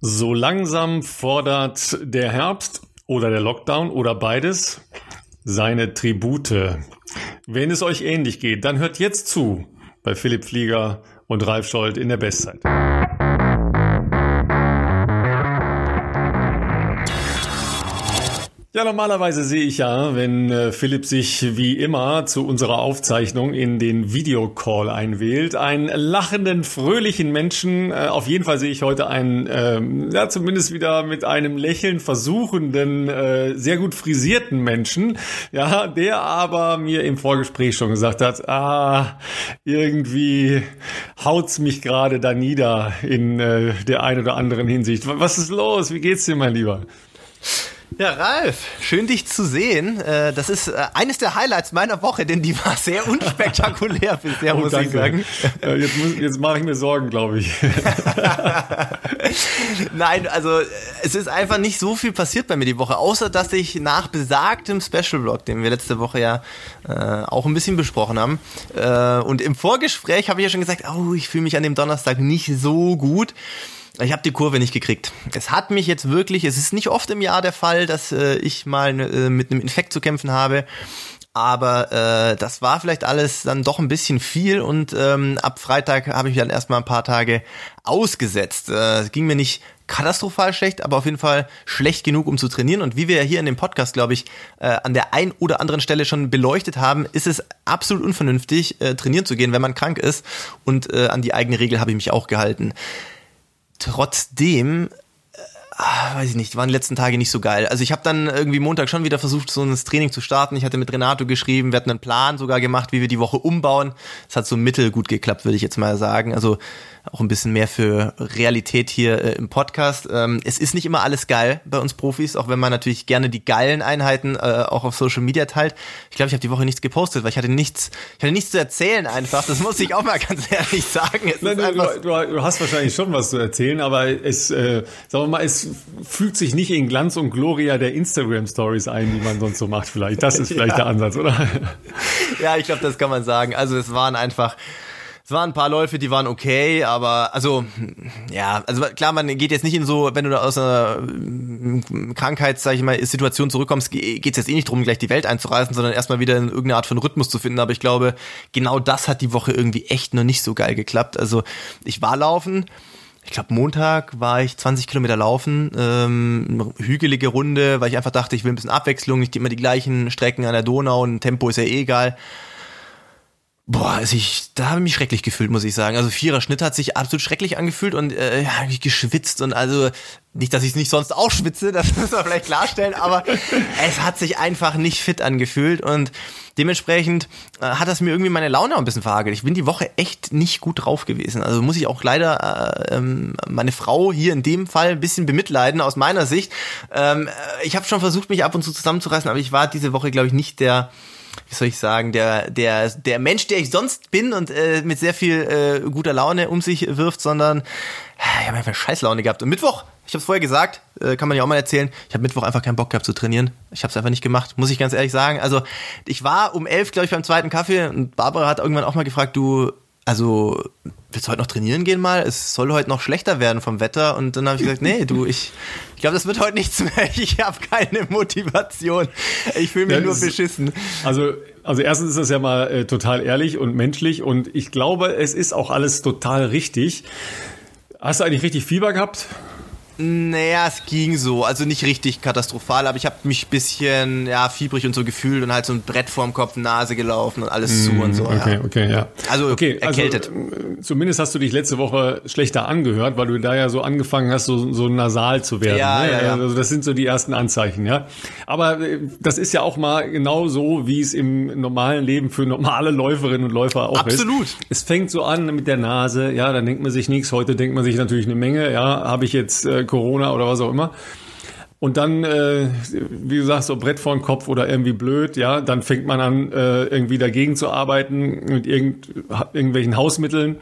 So langsam fordert der Herbst oder der Lockdown oder beides seine Tribute. Wenn es euch ähnlich geht, dann hört jetzt zu bei Philipp Flieger und Ralf Scholz in der Bestzeit. Ja, normalerweise sehe ich ja, wenn äh, Philipp sich wie immer zu unserer Aufzeichnung in den Videocall einwählt, einen lachenden, fröhlichen Menschen. Äh, auf jeden Fall sehe ich heute einen, ähm, ja, zumindest wieder mit einem Lächeln versuchenden, äh, sehr gut frisierten Menschen, ja, der aber mir im Vorgespräch schon gesagt hat, ah, irgendwie haut's mich gerade da nieder in äh, der ein oder anderen Hinsicht. Was ist los? Wie geht's dir, mein Lieber? Ja, Ralf, schön dich zu sehen. Äh, das ist äh, eines der Highlights meiner Woche, denn die war sehr unspektakulär bisher, oh, muss danke. ich sagen. Jetzt, jetzt mache ich mir Sorgen, glaube ich. Nein, also es ist einfach nicht so viel passiert bei mir die Woche, außer dass ich nach besagtem Special Blog, den wir letzte Woche ja äh, auch ein bisschen besprochen haben, äh, und im Vorgespräch habe ich ja schon gesagt, oh, ich fühle mich an dem Donnerstag nicht so gut. Ich habe die Kurve nicht gekriegt. Es hat mich jetzt wirklich, es ist nicht oft im Jahr der Fall, dass äh, ich mal äh, mit einem Infekt zu kämpfen habe. Aber äh, das war vielleicht alles dann doch ein bisschen viel und ähm, ab Freitag habe ich dann erstmal ein paar Tage ausgesetzt. Äh, es ging mir nicht katastrophal schlecht, aber auf jeden Fall schlecht genug, um zu trainieren. Und wie wir ja hier in dem Podcast, glaube ich, äh, an der ein oder anderen Stelle schon beleuchtet haben, ist es absolut unvernünftig, äh, trainieren zu gehen, wenn man krank ist. Und äh, an die eigene Regel habe ich mich auch gehalten. Trotzdem ah, weiß ich nicht, waren die letzten Tage nicht so geil. Also ich habe dann irgendwie Montag schon wieder versucht, so ein Training zu starten. Ich hatte mit Renato geschrieben, wir hatten einen Plan sogar gemacht, wie wir die Woche umbauen. Es hat so mittel gut geklappt, würde ich jetzt mal sagen. Also auch ein bisschen mehr für Realität hier äh, im Podcast. Ähm, es ist nicht immer alles geil bei uns Profis, auch wenn man natürlich gerne die geilen Einheiten äh, auch auf Social Media teilt. Ich glaube, ich habe die Woche nichts gepostet, weil ich hatte nichts, ich hatte nichts zu erzählen einfach. Das muss ich auch mal ganz ehrlich sagen. Nein, du, du, du, hast wahrscheinlich schon was zu erzählen, aber es, äh, sagen wir mal, es fügt sich nicht in Glanz und Gloria der Instagram Stories ein, die man sonst so macht. Vielleicht das ist vielleicht ja. der Ansatz, oder? Ja, ich glaube, das kann man sagen. Also es waren einfach es waren ein paar Läufe, die waren okay, aber also ja, also klar, man geht jetzt nicht in so, wenn du da aus einer mm, Krankheits, sag ich mal, Situation zurückkommst, geht es jetzt eh nicht darum, gleich die Welt einzureißen, sondern erstmal wieder in irgendeine Art von Rhythmus zu finden. Aber ich glaube, genau das hat die Woche irgendwie echt noch nicht so geil geklappt. Also ich war laufen, ich glaube, Montag war ich 20 Kilometer laufen, ähm, hügelige Runde, weil ich einfach dachte, ich will ein bisschen Abwechslung, nicht immer die gleichen Strecken an der Donau und Tempo ist ja eh egal. Boah, also ich, da habe ich mich schrecklich gefühlt, muss ich sagen. Also vierer Schnitt hat sich absolut schrecklich angefühlt und äh, ja, ich geschwitzt und also nicht, dass ich es nicht sonst auch schwitze, das muss man vielleicht klarstellen, aber es hat sich einfach nicht fit angefühlt und dementsprechend äh, hat das mir irgendwie meine Laune auch ein bisschen verhagelt. Ich bin die Woche echt nicht gut drauf gewesen. Also muss ich auch leider äh, ähm, meine Frau hier in dem Fall ein bisschen bemitleiden aus meiner Sicht. Ähm, ich habe schon versucht, mich ab und zu zusammenzureißen, aber ich war diese Woche, glaube ich, nicht der wie soll ich sagen, der, der, der Mensch, der ich sonst bin und äh, mit sehr viel äh, guter Laune um sich wirft, sondern äh, ich habe einfach Scheißlaune gehabt. Und Mittwoch, ich habe es vorher gesagt, äh, kann man ja auch mal erzählen, ich habe Mittwoch einfach keinen Bock gehabt zu trainieren. Ich habe es einfach nicht gemacht, muss ich ganz ehrlich sagen. Also ich war um elf, glaube ich, beim zweiten Kaffee und Barbara hat irgendwann auch mal gefragt, du, also willst du heute noch trainieren gehen mal? Es soll heute noch schlechter werden vom Wetter. Und dann habe ich gesagt, nee, du, ich, ich glaube, das wird heute nichts mehr. Ich habe keine Motivation. Ich fühle mich ja, nur beschissen. Also, also erstens ist das ja mal äh, total ehrlich und menschlich. Und ich glaube, es ist auch alles total richtig. Hast du eigentlich richtig Fieber gehabt? Naja, es ging so. Also nicht richtig katastrophal, aber ich habe mich bisschen ja, fiebrig und so gefühlt und halt so ein Brett vorm Kopf, Nase gelaufen und alles mm, zu und so. Okay, ja. okay, ja. Also okay, also, erkältet. Also, zumindest hast du dich letzte Woche schlechter angehört, weil du da ja so angefangen hast, so, so nasal zu werden. Ja, ne? ja, ja. Also das sind so die ersten Anzeichen, ja. Aber äh, das ist ja auch mal genau so, wie es im normalen Leben für normale Läuferinnen und Läufer auch Absolut. ist. Absolut. Es fängt so an mit der Nase, ja, dann denkt man sich nichts. Heute denkt man sich natürlich eine Menge, ja, habe ich jetzt äh, Corona oder was auch immer. und dann, äh, wie du sagst, so Brett vor den Kopf oder irgendwie blöd, ja, dann fängt man an, äh, irgendwie dagegen zu arbeiten mit irgend, irgendwelchen Hausmitteln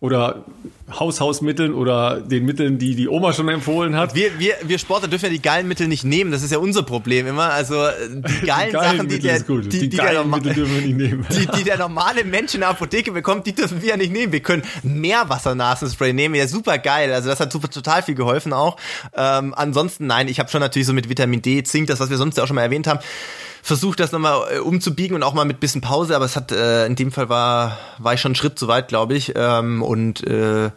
oder Haushausmitteln oder den Mitteln, die die Oma schon empfohlen hat. Wir, wir, wir Sportler dürfen ja die geilen Mittel nicht nehmen, das ist ja unser Problem immer. Also die geilen, die geilen Sachen, die der, die, die, die, der Mittel dürfen wir nicht nehmen. Die, die der normale Mensch in der Apotheke bekommt, die dürfen wir ja nicht nehmen. Wir können Meerwassernasenspray nehmen, ja super geil. Also das hat super, total viel geholfen auch. Ähm, ansonsten nein, ich habe schon natürlich so mit Vitamin D, Zink, das was wir sonst ja auch schon mal erwähnt haben, versucht das nochmal äh, umzubiegen und auch mal mit bisschen Pause, aber es hat äh, in dem Fall war war ich schon einen Schritt zu weit, glaube ich. Ähm, und äh,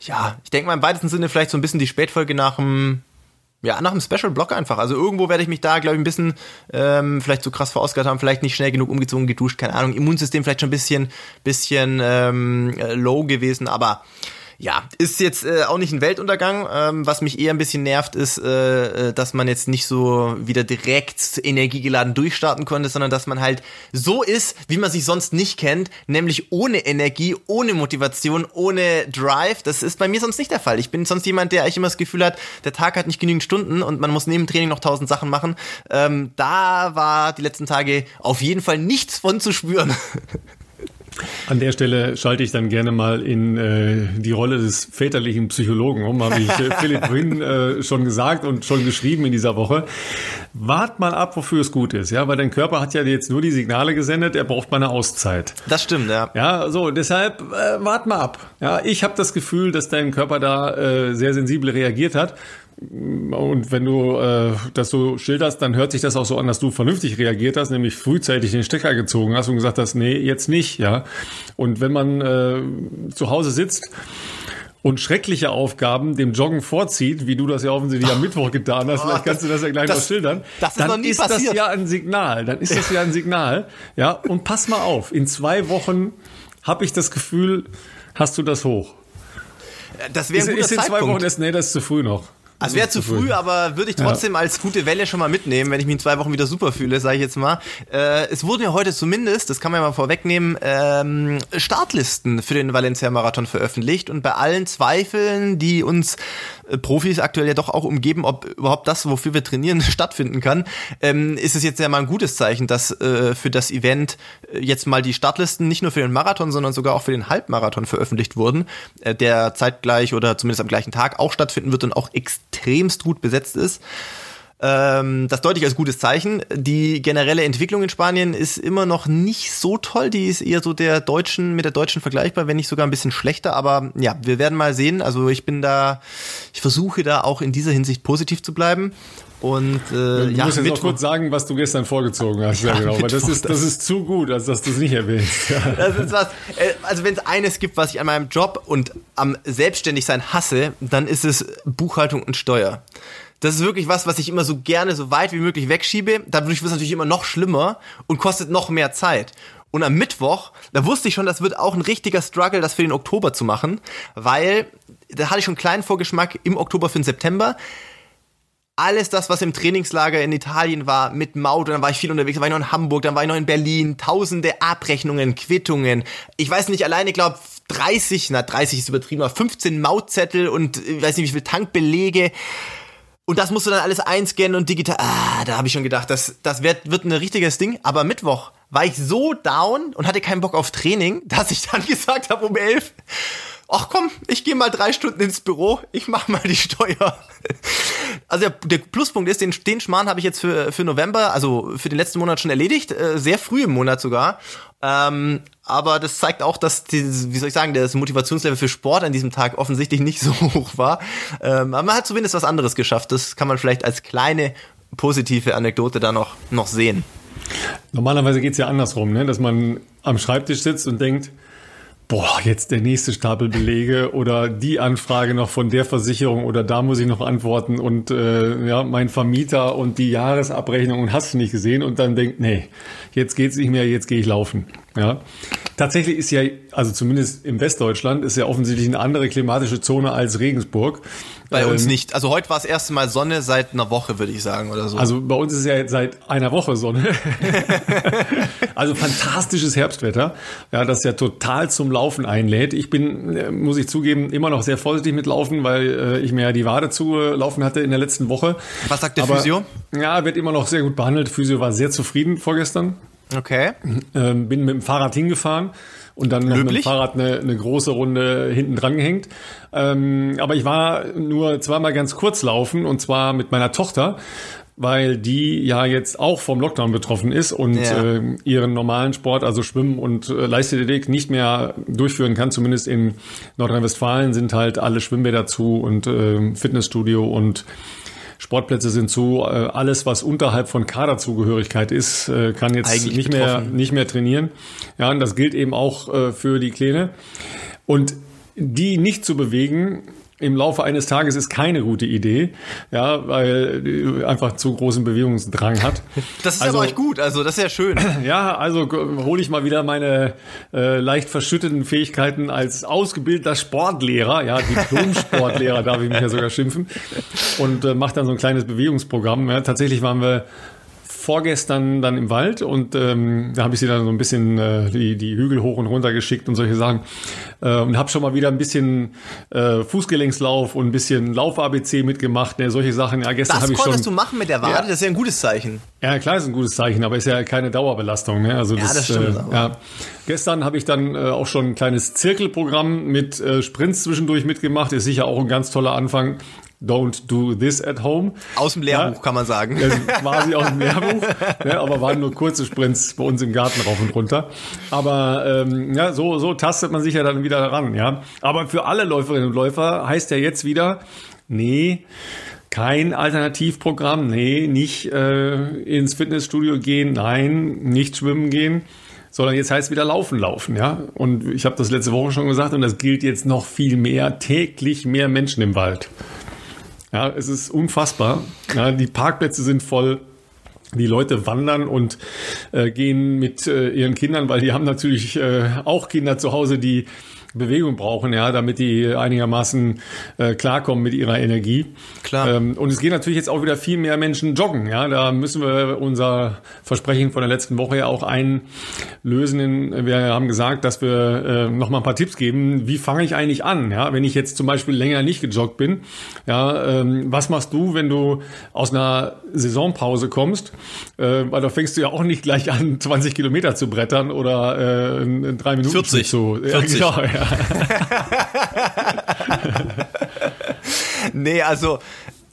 ja, ich denke mal im weitesten Sinne vielleicht so ein bisschen die Spätfolge nach dem ja, nach einem Special Block einfach. Also irgendwo werde ich mich da, glaube ich, ein bisschen ähm, vielleicht so krass verausgabt haben, vielleicht nicht schnell genug umgezogen, geduscht, keine Ahnung. Immunsystem vielleicht schon ein bisschen, bisschen ähm, low gewesen, aber ja, ist jetzt äh, auch nicht ein Weltuntergang. Ähm, was mich eher ein bisschen nervt, ist, äh, äh, dass man jetzt nicht so wieder direkt energiegeladen durchstarten konnte, sondern dass man halt so ist, wie man sich sonst nicht kennt, nämlich ohne Energie, ohne Motivation, ohne Drive. Das ist bei mir sonst nicht der Fall. Ich bin sonst jemand, der eigentlich immer das Gefühl hat, der Tag hat nicht genügend Stunden und man muss neben Training noch tausend Sachen machen. Ähm, da war die letzten Tage auf jeden Fall nichts von zu spüren. An der Stelle schalte ich dann gerne mal in äh, die Rolle des väterlichen Psychologen um, habe ich äh, Philipp Winn äh, schon gesagt und schon geschrieben in dieser Woche. Wart mal ab, wofür es gut ist, ja, weil dein Körper hat ja jetzt nur die Signale gesendet, er braucht mal eine Auszeit. Das stimmt, ja. Ja, so, deshalb äh, wart mal ab. Ja, ich habe das Gefühl, dass dein Körper da äh, sehr sensibel reagiert hat und wenn du äh, das so schilderst, dann hört sich das auch so an, dass du vernünftig reagiert hast, nämlich frühzeitig den Stecker gezogen hast und gesagt hast, nee, jetzt nicht, ja. Und wenn man äh, zu Hause sitzt und schreckliche Aufgaben dem Joggen vorzieht, wie du das ja offensichtlich am Mittwoch getan hast, vielleicht kannst du das ja gleich das, noch schildern, das ist dann ist passiert. das ja ein Signal, dann ist das ja ein Signal, ja. Und pass mal auf, in zwei Wochen habe ich das Gefühl, hast du das hoch. Das wäre ein ist, ist in zwei Wochen, ist, nee, das ist zu früh noch. Also wäre zu früh, aber würde ich trotzdem ja. als gute Welle schon mal mitnehmen, wenn ich mich in zwei Wochen wieder super fühle, sage ich jetzt mal. Äh, es wurden ja heute zumindest, das kann man ja mal vorwegnehmen, ähm, Startlisten für den Valencia-Marathon veröffentlicht und bei allen Zweifeln, die uns Profis aktuell ja doch auch umgeben, ob überhaupt das, wofür wir trainieren, stattfinden kann, ähm, ist es jetzt ja mal ein gutes Zeichen, dass äh, für das Event äh, jetzt mal die Startlisten nicht nur für den Marathon, sondern sogar auch für den Halbmarathon veröffentlicht wurden, äh, der zeitgleich oder zumindest am gleichen Tag auch stattfinden wird und auch extremst gut besetzt ist ähm, das deutlich als gutes Zeichen. Die generelle Entwicklung in Spanien ist immer noch nicht so toll. Die ist eher so der deutschen, mit der deutschen vergleichbar, wenn nicht sogar ein bisschen schlechter. Aber ja, wir werden mal sehen. Also ich bin da, ich versuche da auch in dieser Hinsicht positiv zu bleiben. Und äh, du ja, musst jetzt noch kurz sagen, was du gestern vorgezogen hast, ja, genau. Weil das ist, das ist zu gut, als dass du es nicht erwähnst. Ja. Das ist was, äh, also wenn es eines gibt, was ich an meinem Job und am Selbstständigsein hasse, dann ist es Buchhaltung und Steuer. Das ist wirklich was, was ich immer so gerne so weit wie möglich wegschiebe. Dadurch wird es natürlich immer noch schlimmer und kostet noch mehr Zeit. Und am Mittwoch, da wusste ich schon, das wird auch ein richtiger Struggle, das für den Oktober zu machen, weil da hatte ich schon einen kleinen Vorgeschmack im Oktober für den September alles das, was im Trainingslager in Italien war, mit Maut, und dann war ich viel unterwegs, dann war ich noch in Hamburg, dann war ich noch in Berlin, tausende Abrechnungen, Quittungen. Ich weiß nicht, alleine, glaube, 30, na 30 ist übertrieben, aber 15 Mautzettel und ich weiß nicht, wie viele Tankbelege. Und das musst du dann alles einscannen und digital. Ah, da habe ich schon gedacht, das, das wird, wird ein richtiges Ding. Aber Mittwoch war ich so down und hatte keinen Bock auf Training, dass ich dann gesagt habe um elf, ach komm, ich gehe mal drei Stunden ins Büro, ich mache mal die Steuer. Also der, der Pluspunkt ist, den, den Schmarrn habe ich jetzt für, für November, also für den letzten Monat schon erledigt, äh, sehr früh im Monat sogar. Ähm, aber das zeigt auch, dass die, wie soll ich sagen, das Motivationslevel für Sport an diesem Tag offensichtlich nicht so hoch war. Ähm, aber man hat zumindest was anderes geschafft. Das kann man vielleicht als kleine positive Anekdote da noch, noch sehen. Normalerweise geht's ja andersrum, ne? dass man am Schreibtisch sitzt und denkt, boah, jetzt der nächste Stapel Belege oder die Anfrage noch von der Versicherung oder da muss ich noch antworten und äh, ja, mein Vermieter und die Jahresabrechnung und hast du nicht gesehen und dann denkt, nee, jetzt geht's nicht mehr, jetzt gehe ich laufen. Ja. Tatsächlich ist ja, also zumindest im Westdeutschland, ist ja offensichtlich eine andere klimatische Zone als Regensburg. Bei ähm, uns nicht. Also heute war es erste Mal Sonne seit einer Woche, würde ich sagen, oder so. Also bei uns ist ja jetzt seit einer Woche Sonne. also fantastisches Herbstwetter, ja, das ja total zum Laufen einlädt. Ich bin, äh, muss ich zugeben, immer noch sehr vorsichtig mit Laufen, weil äh, ich mir ja die Wade zulaufen hatte in der letzten Woche. Was sagt der Aber, Physio? Ja, wird immer noch sehr gut behandelt. Physio war sehr zufrieden vorgestern. Okay. Ähm, bin mit dem Fahrrad hingefahren und dann noch Löblich? mit dem Fahrrad eine, eine große Runde hinten dran gehängt. Ähm, aber ich war nur zweimal ganz kurz laufen und zwar mit meiner Tochter, weil die ja jetzt auch vom Lockdown betroffen ist und ja. äh, ihren normalen Sport, also Schwimmen und äh, Leichtathletik, nicht mehr durchführen kann. Zumindest in Nordrhein-Westfalen sind halt alle Schwimmbäder zu und äh, Fitnessstudio und Sportplätze sind zu. Äh, alles, was unterhalb von Kaderzugehörigkeit ist, äh, kann jetzt Eigentlich nicht mehr, nicht mehr trainieren. Ja, und das gilt eben auch äh, für die Kleine. Und die nicht zu bewegen, im Laufe eines Tages ist keine gute Idee, ja, weil einfach zu großen Bewegungsdrang hat. Das ist also, aber euch gut, also das ist ja schön. Ja, also hole ich mal wieder meine äh, leicht verschütteten Fähigkeiten als ausgebildeter Sportlehrer, ja, Diplom-Sportlehrer darf ich mich ja sogar schimpfen und äh, mache dann so ein kleines Bewegungsprogramm. Ja, tatsächlich waren wir vorgestern dann im Wald und ähm, da habe ich sie dann so ein bisschen äh, die, die Hügel hoch und runter geschickt und solche Sachen äh, und habe schon mal wieder ein bisschen äh, Fußgelenkslauf und ein bisschen Lauf-ABC mitgemacht, ne, solche Sachen. Ja, gestern habe ich schon. Das konntest du machen mit der Wade, ja, das ist ja ein gutes Zeichen. Ja, klar ist ein gutes Zeichen, aber ist ja keine Dauerbelastung. Ne? Also das, ja, das stimmt. Äh, ja. Gestern habe ich dann äh, auch schon ein kleines Zirkelprogramm mit äh, Sprints zwischendurch mitgemacht. Ist sicher auch ein ganz toller Anfang. Don't do this at home. Aus dem Lehrbuch ja, kann man sagen. quasi aus dem Lehrbuch, ja, aber waren nur kurze Sprints bei uns im Garten rauf und runter. Aber ähm, ja, so, so tastet man sich ja dann wieder ran. Ja. Aber für alle Läuferinnen und Läufer heißt ja jetzt wieder, nee, kein Alternativprogramm, nee, nicht äh, ins Fitnessstudio gehen, nein, nicht schwimmen gehen, sondern jetzt heißt wieder laufen, laufen, ja. Und ich habe das letzte Woche schon gesagt und das gilt jetzt noch viel mehr, täglich mehr Menschen im Wald. Ja, es ist unfassbar. Ja, die Parkplätze sind voll. Die Leute wandern und äh, gehen mit äh, ihren Kindern, weil die haben natürlich äh, auch Kinder zu Hause, die Bewegung brauchen, ja, damit die einigermaßen äh, klarkommen mit ihrer Energie. Klar. Ähm, und es gehen natürlich jetzt auch wieder viel mehr Menschen joggen, ja. Da müssen wir unser Versprechen von der letzten Woche ja auch einlösen. Wir haben gesagt, dass wir äh, noch mal ein paar Tipps geben. Wie fange ich eigentlich an, ja, wenn ich jetzt zum Beispiel länger nicht gejoggt bin? Ja, ähm, was machst du, wenn du aus einer Saisonpause kommst? Äh, weil da fängst du ja auch nicht gleich an, 20 Kilometer zu brettern oder äh, in drei Minuten 40. zu. 40. Ja, genau, ja. nee, also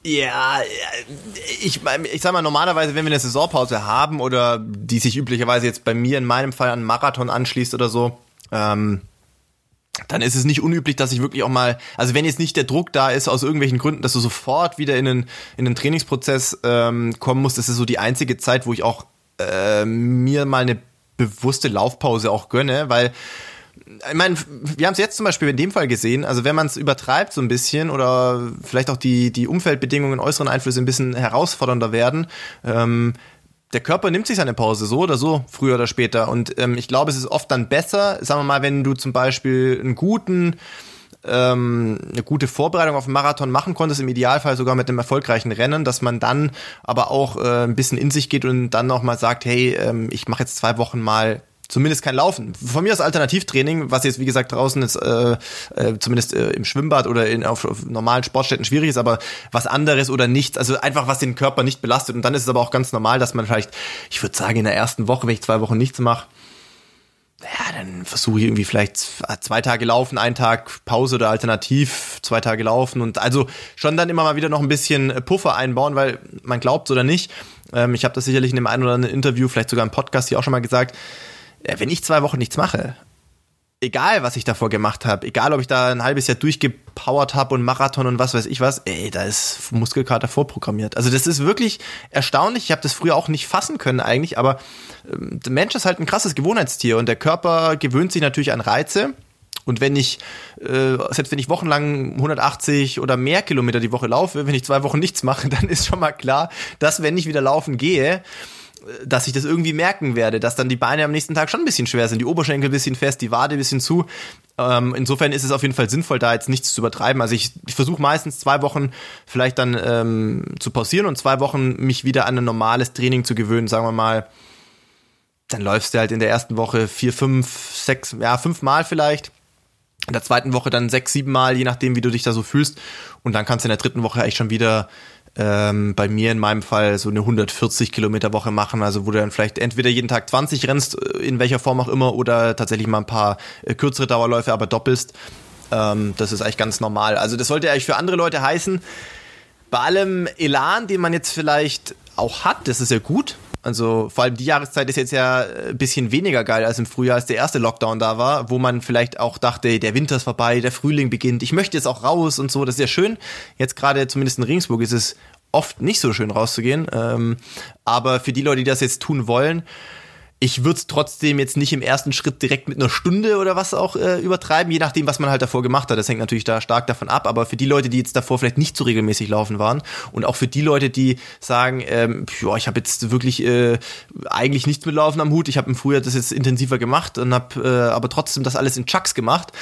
ja, ich, ich sag mal, normalerweise, wenn wir eine Saisonpause haben oder die sich üblicherweise jetzt bei mir in meinem Fall an Marathon anschließt oder so, ähm, dann ist es nicht unüblich, dass ich wirklich auch mal, also wenn jetzt nicht der Druck da ist aus irgendwelchen Gründen, dass du sofort wieder in den, in den Trainingsprozess ähm, kommen musst, das ist so die einzige Zeit, wo ich auch äh, mir mal eine bewusste Laufpause auch gönne, weil ich meine, wir haben es jetzt zum Beispiel in dem Fall gesehen, also wenn man es übertreibt so ein bisschen oder vielleicht auch die, die Umfeldbedingungen, äußeren Einflüsse ein bisschen herausfordernder werden, ähm, der Körper nimmt sich seine Pause so oder so, früher oder später. Und ähm, ich glaube, es ist oft dann besser, sagen wir mal, wenn du zum Beispiel einen guten, ähm, eine gute Vorbereitung auf den Marathon machen konntest, im Idealfall sogar mit einem erfolgreichen Rennen, dass man dann aber auch äh, ein bisschen in sich geht und dann nochmal sagt, hey, ähm, ich mache jetzt zwei Wochen mal zumindest kein Laufen. Von mir aus Alternativtraining, was jetzt wie gesagt draußen ist, äh, äh, zumindest äh, im Schwimmbad oder in, auf, auf normalen Sportstätten schwierig ist, aber was anderes oder nichts, also einfach was den Körper nicht belastet. Und dann ist es aber auch ganz normal, dass man vielleicht, ich würde sagen, in der ersten Woche, wenn ich zwei Wochen nichts mache, ja, dann versuche ich irgendwie vielleicht zwei Tage laufen, einen Tag Pause oder alternativ zwei Tage laufen und also schon dann immer mal wieder noch ein bisschen Puffer einbauen, weil man glaubt oder nicht, ähm, ich habe das sicherlich in dem einen oder anderen Interview, vielleicht sogar im Podcast hier auch schon mal gesagt, äh, wenn ich zwei Wochen nichts mache, egal was ich davor gemacht habe, egal ob ich da ein halbes Jahr durchgepowert habe und Marathon und was weiß ich was, ey, da ist Muskelkater vorprogrammiert. Also das ist wirklich erstaunlich. Ich habe das früher auch nicht fassen können eigentlich, aber ähm, der Mensch ist halt ein krasses Gewohnheitstier und der Körper gewöhnt sich natürlich an Reize. Und wenn ich, äh, selbst wenn ich wochenlang 180 oder mehr Kilometer die Woche laufe, wenn ich zwei Wochen nichts mache, dann ist schon mal klar, dass wenn ich wieder laufen gehe, dass ich das irgendwie merken werde, dass dann die Beine am nächsten Tag schon ein bisschen schwer sind, die Oberschenkel ein bisschen fest, die Wade ein bisschen zu. Ähm, insofern ist es auf jeden Fall sinnvoll, da jetzt nichts zu übertreiben. Also ich, ich versuche meistens zwei Wochen vielleicht dann ähm, zu pausieren und zwei Wochen mich wieder an ein normales Training zu gewöhnen, sagen wir mal. Dann läufst du halt in der ersten Woche vier, fünf, sechs, ja, fünf Mal vielleicht. In der zweiten Woche dann sechs, sieben Mal, je nachdem, wie du dich da so fühlst. Und dann kannst du in der dritten Woche eigentlich schon wieder ähm, bei mir in meinem Fall so eine 140 Kilometer Woche machen, also wo du dann vielleicht entweder jeden Tag 20 rennst, äh, in welcher Form auch immer, oder tatsächlich mal ein paar äh, kürzere Dauerläufe, aber doppelst. Ähm, das ist eigentlich ganz normal. Also das sollte eigentlich für andere Leute heißen, bei allem Elan, den man jetzt vielleicht auch hat, das ist ja gut, also vor allem die Jahreszeit ist jetzt ja ein bisschen weniger geil als im Frühjahr, als der erste Lockdown da war, wo man vielleicht auch dachte, der Winter ist vorbei, der Frühling beginnt, ich möchte jetzt auch raus und so, das ist ja schön. Jetzt gerade zumindest in Regensburg ist es oft nicht so schön rauszugehen. Ähm, aber für die Leute, die das jetzt tun wollen, ich würde es trotzdem jetzt nicht im ersten Schritt direkt mit einer Stunde oder was auch äh, übertreiben, je nachdem, was man halt davor gemacht hat. Das hängt natürlich da stark davon ab. Aber für die Leute, die jetzt davor vielleicht nicht so regelmäßig laufen waren und auch für die Leute, die sagen, ähm, ja, ich habe jetzt wirklich äh, eigentlich nichts mit Laufen am Hut. Ich habe im Frühjahr das jetzt intensiver gemacht und habe äh, aber trotzdem das alles in Chucks gemacht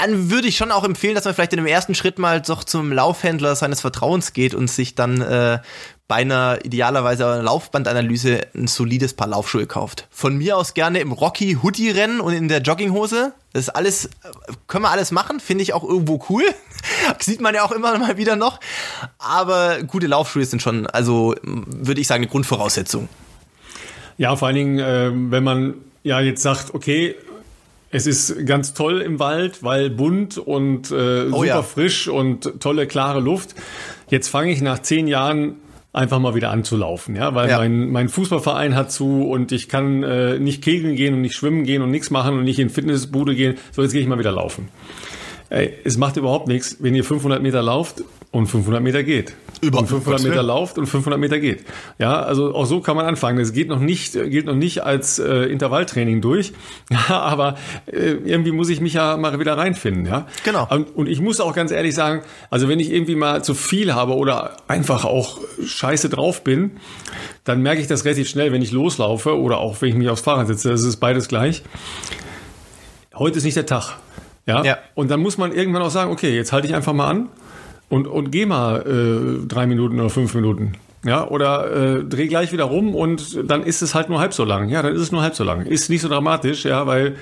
dann würde ich schon auch empfehlen, dass man vielleicht in dem ersten Schritt mal doch zum Laufhändler seines Vertrauens geht und sich dann äh, bei einer idealerweise einer Laufbandanalyse ein solides Paar Laufschuhe kauft. Von mir aus gerne im Rocky Hoodie rennen und in der Jogginghose. Das ist alles, können wir alles machen, finde ich auch irgendwo cool. Sieht man ja auch immer mal wieder noch. Aber gute Laufschuhe sind schon, also würde ich sagen, eine Grundvoraussetzung. Ja, vor allen Dingen, äh, wenn man ja jetzt sagt, okay, es ist ganz toll im Wald, weil bunt und äh, oh, super ja. frisch und tolle, klare Luft. Jetzt fange ich nach zehn Jahren einfach mal wieder anzulaufen, ja, weil ja. mein, mein Fußballverein hat zu und ich kann äh, nicht kegeln gehen und nicht schwimmen gehen und nichts machen und nicht in Fitnessbude gehen. So, jetzt gehe ich mal wieder laufen. Ey, es macht überhaupt nichts, wenn ihr 500 Meter lauft und 500 Meter geht. Über und 500 Meter lauft und 500 Meter geht. Ja, also auch so kann man anfangen. Das geht noch nicht, gilt noch nicht als äh, Intervalltraining durch, aber äh, irgendwie muss ich mich ja mal wieder reinfinden. Ja, genau. Und, und ich muss auch ganz ehrlich sagen, also wenn ich irgendwie mal zu viel habe oder einfach auch scheiße drauf bin, dann merke ich das relativ schnell, wenn ich loslaufe oder auch wenn ich mich aufs Fahrrad setze. Das ist beides gleich. Heute ist nicht der Tag. Ja? ja. Und dann muss man irgendwann auch sagen, okay, jetzt halte ich einfach mal an und, und geh mal äh, drei Minuten oder fünf Minuten. Ja, oder äh, dreh gleich wieder rum und dann ist es halt nur halb so lang. Ja, dann ist es nur halb so lang. Ist nicht so dramatisch, ja, weil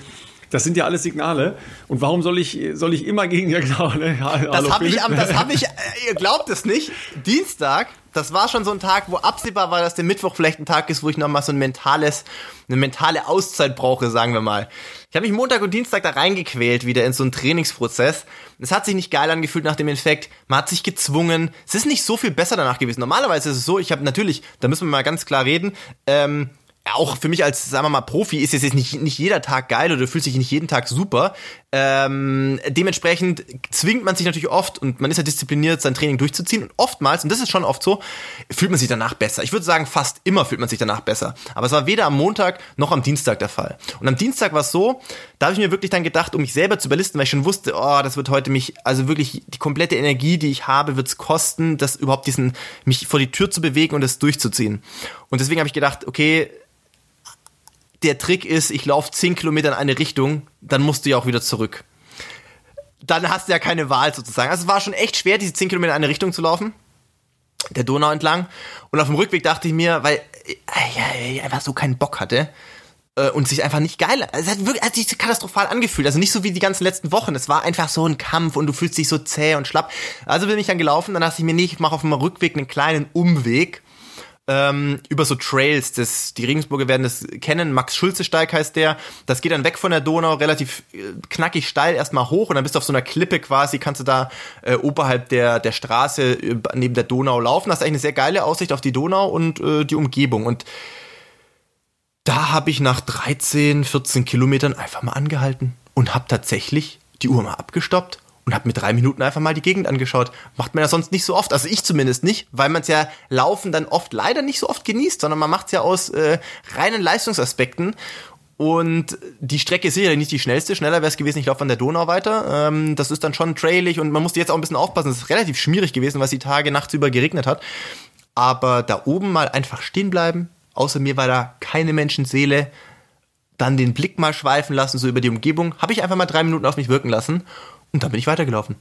das sind ja alles Signale. Und warum soll ich, soll ich immer gegen ja genau, ne? Das habe ich, am, das habe ich, äh, ihr glaubt es nicht, Dienstag, das war schon so ein Tag, wo absehbar war, dass der Mittwoch vielleicht ein Tag ist, wo ich nochmal so ein mentales, eine mentale Auszeit brauche, sagen wir mal. Ich habe mich Montag und Dienstag da reingequält, wieder in so einen Trainingsprozess. Es hat sich nicht geil angefühlt nach dem Infekt. Man hat sich gezwungen. Es ist nicht so viel besser danach gewesen. Normalerweise ist es so, ich habe natürlich, da müssen wir mal ganz klar reden, ähm, auch für mich als, sagen wir mal, Profi ist es jetzt nicht, nicht jeder Tag geil oder fühlt sich nicht jeden Tag super. Ähm, dementsprechend zwingt man sich natürlich oft und man ist ja diszipliniert, sein Training durchzuziehen. Und oftmals, und das ist schon oft so, fühlt man sich danach besser. Ich würde sagen, fast immer fühlt man sich danach besser. Aber es war weder am Montag noch am Dienstag der Fall. Und am Dienstag war es so, da habe ich mir wirklich dann gedacht, um mich selber zu überlisten, weil ich schon wusste, oh, das wird heute mich, also wirklich die komplette Energie, die ich habe, wird es kosten, das überhaupt diesen, mich vor die Tür zu bewegen und das durchzuziehen. Und deswegen habe ich gedacht, okay, der Trick ist, ich laufe 10 Kilometer in eine Richtung, dann musst du ja auch wieder zurück. Dann hast du ja keine Wahl sozusagen. Also es war schon echt schwer, diese 10 Kilometer in eine Richtung zu laufen. Der Donau entlang. Und auf dem Rückweg dachte ich mir, weil äh, ich einfach so keinen Bock hatte äh, und sich einfach nicht geil. Es hat wirklich hat sich katastrophal angefühlt. Also nicht so wie die ganzen letzten Wochen. Es war einfach so ein Kampf und du fühlst dich so zäh und schlapp. Also bin ich dann gelaufen, dann dachte ich mir, nee, ich mache auf dem Rückweg einen kleinen Umweg ähm, über so Trails. Das, die Regensburger werden das kennen. Max Schulze Steig heißt der. Das geht dann weg von der Donau, relativ äh, knackig steil erstmal hoch und dann bist du auf so einer Klippe quasi, kannst du da äh, oberhalb der, der Straße äh, neben der Donau laufen. Das ist eigentlich eine sehr geile Aussicht auf die Donau und äh, die Umgebung. Und da habe ich nach 13, 14 Kilometern einfach mal angehalten und habe tatsächlich die Uhr mal abgestoppt und habe mir drei Minuten einfach mal die Gegend angeschaut. Macht man ja sonst nicht so oft, also ich zumindest nicht, weil man es ja Laufen dann oft leider nicht so oft genießt, sondern man macht es ja aus äh, reinen Leistungsaspekten. Und die Strecke ist sicherlich nicht die schnellste. Schneller wäre es gewesen, ich laufe an der Donau weiter. Ähm, das ist dann schon trailig und man musste jetzt auch ein bisschen aufpassen. Es ist relativ schwierig gewesen, es die Tage nachts über geregnet hat. Aber da oben mal einfach stehen bleiben, außer mir war da keine Menschenseele. Dann den Blick mal schweifen lassen, so über die Umgebung. Habe ich einfach mal drei Minuten auf mich wirken lassen und dann bin ich weitergelaufen.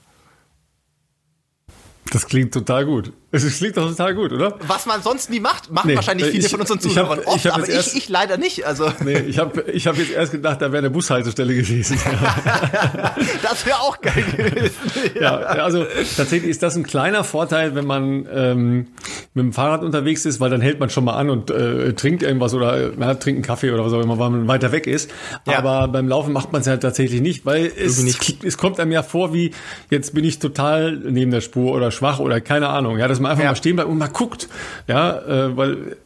Das klingt total gut. Es klingt doch total gut, oder? Was man sonst nie macht, machen nee, wahrscheinlich viele ich, von unseren Zuhörern ich hab, oft, ich aber ich, ich, leider nicht. Also. Nee, ich habe ich hab jetzt erst gedacht, da wäre eine Bushaltestelle gewesen. das wäre auch geil gewesen. ja. also tatsächlich ist das ein kleiner Vorteil, wenn man ähm, mit dem Fahrrad unterwegs ist, weil dann hält man schon mal an und äh, trinkt irgendwas oder ja, trinkt einen Kaffee oder was auch immer, weil man weiter weg ist. Ja. Aber beim Laufen macht man es ja tatsächlich nicht, weil es, nicht. es kommt einem ja vor, wie jetzt bin ich total neben der Spur oder schwach oder keine Ahnung. Ja, dass man einfach ja. mal stehen bleibt und mal guckt. Ja, äh, weil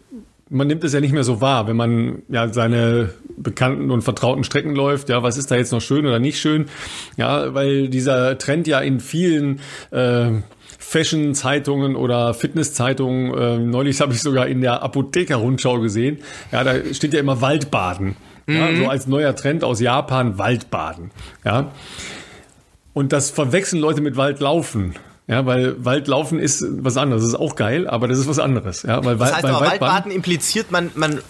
man nimmt es ja nicht mehr so wahr, wenn man ja seine bekannten und vertrauten Strecken läuft. Ja, was ist da jetzt noch schön oder nicht schön? Ja, weil dieser Trend ja in vielen äh, Fashion-Zeitungen oder Fitness-Zeitungen, äh, neulich habe ich sogar in der Apotheker-Rundschau gesehen, ja, da steht ja immer Waldbaden. Mhm. Ja, so als neuer Trend aus Japan, Waldbaden. Ja. Und das verwechseln Leute mit Waldlaufen. Ja, weil Waldlaufen ist was anderes. Das ist auch geil, aber das ist was anderes. Ja, weil das heißt aber, Waldbaden impliziert, man, man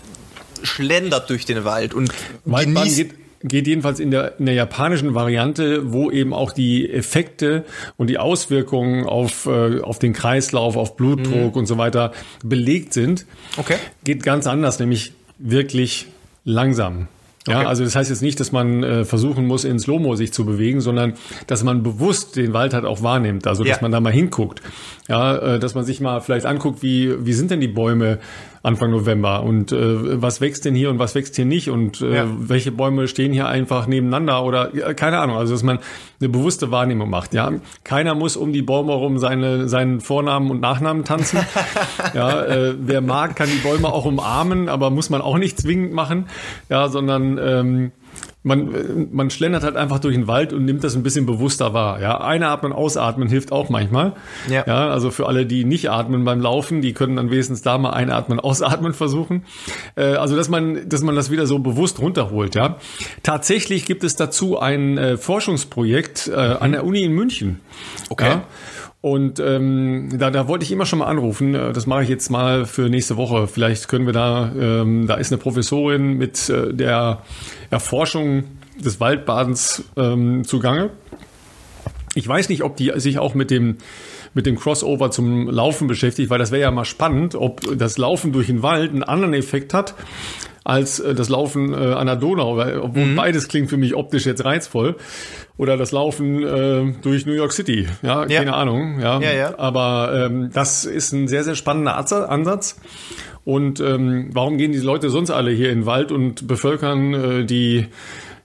schlendert durch den Wald und Waldbaden genießt geht, geht jedenfalls in der, in der japanischen Variante, wo eben auch die Effekte und die Auswirkungen auf, äh, auf den Kreislauf, auf Blutdruck mhm. und so weiter belegt sind. Okay. Geht ganz anders, nämlich wirklich langsam. Ja, okay. also das heißt jetzt nicht, dass man äh, versuchen muss, in Slow-Mo sich zu bewegen, sondern dass man bewusst den Wald halt auch wahrnimmt. Also dass ja. man da mal hinguckt. Ja, äh, dass man sich mal vielleicht anguckt, wie, wie sind denn die Bäume Anfang November und äh, was wächst denn hier und was wächst hier nicht und äh, ja. welche Bäume stehen hier einfach nebeneinander oder ja, keine Ahnung. Also dass man eine bewusste Wahrnehmung macht. Ja, keiner muss um die Bäume herum seine seinen Vornamen und Nachnamen tanzen. ja, äh, wer mag, kann die Bäume auch umarmen, aber muss man auch nicht zwingend machen. Ja, sondern ähm, man, man schlendert halt einfach durch den Wald und nimmt das ein bisschen bewusster wahr. Ja, einatmen, ausatmen hilft auch manchmal. Ja. ja. Also für alle, die nicht atmen beim Laufen, die können dann wenigstens da mal einatmen, ausatmen versuchen. Äh, also dass man, dass man das wieder so bewusst runterholt. Ja, tatsächlich gibt es dazu ein äh, Forschungsprojekt äh, an der Uni in München. Okay. Ja? Und ähm, da, da wollte ich immer schon mal anrufen. Äh, das mache ich jetzt mal für nächste Woche. Vielleicht können wir da, ähm, da ist eine Professorin mit äh, der Erforschung des Waldbadens ähm, zugange. Ich weiß nicht, ob die sich auch mit dem mit dem Crossover zum Laufen beschäftigt, weil das wäre ja mal spannend, ob das Laufen durch den Wald einen anderen Effekt hat als äh, das Laufen äh, an der Donau, weil, obwohl mhm. beides klingt für mich optisch jetzt reizvoll. Oder das Laufen äh, durch New York City, ja, ja. keine Ahnung, ja. ja, ja. Aber ähm, das ist ein sehr, sehr spannender Ansatz. Und ähm, warum gehen die Leute sonst alle hier in den Wald und bevölkern äh, die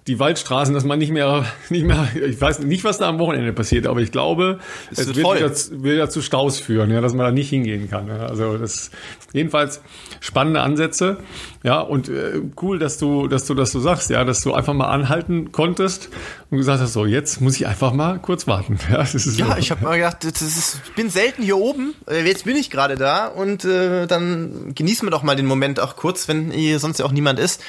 die Waldstraßen, dass man nicht mehr, nicht mehr, ich weiß nicht, was da am Wochenende passiert, aber ich glaube, es, es wird wieder, wieder, zu Staus führen, ja, dass man da nicht hingehen kann. Ja. Also das jedenfalls spannende Ansätze, ja, und äh, cool, dass du, dass du das so sagst, ja, dass du einfach mal anhalten konntest und gesagt hast, so jetzt muss ich einfach mal kurz warten. Ja, ja ich habe mal gedacht, das ist, ich bin selten hier oben, äh, jetzt bin ich gerade da und äh, dann genießen wir doch mal den Moment auch kurz, wenn hier sonst ja auch niemand ist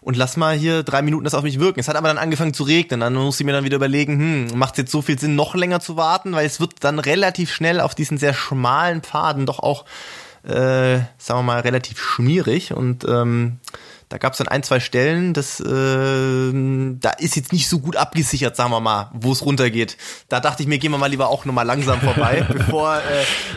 und lass mal hier drei Minuten das auf mich wirken. Es hat aber dann angefangen zu regnen. Dann muss ich mir dann wieder überlegen, hm, macht es jetzt so viel Sinn, noch länger zu warten, weil es wird dann relativ schnell auf diesen sehr schmalen Pfaden doch auch, äh, sagen wir mal, relativ schmierig und ähm, da gab es dann ein, zwei Stellen, das, äh, da ist jetzt nicht so gut abgesichert, sagen wir mal, wo es runtergeht. Da dachte ich mir, gehen wir mal lieber auch nochmal langsam vorbei, bevor äh,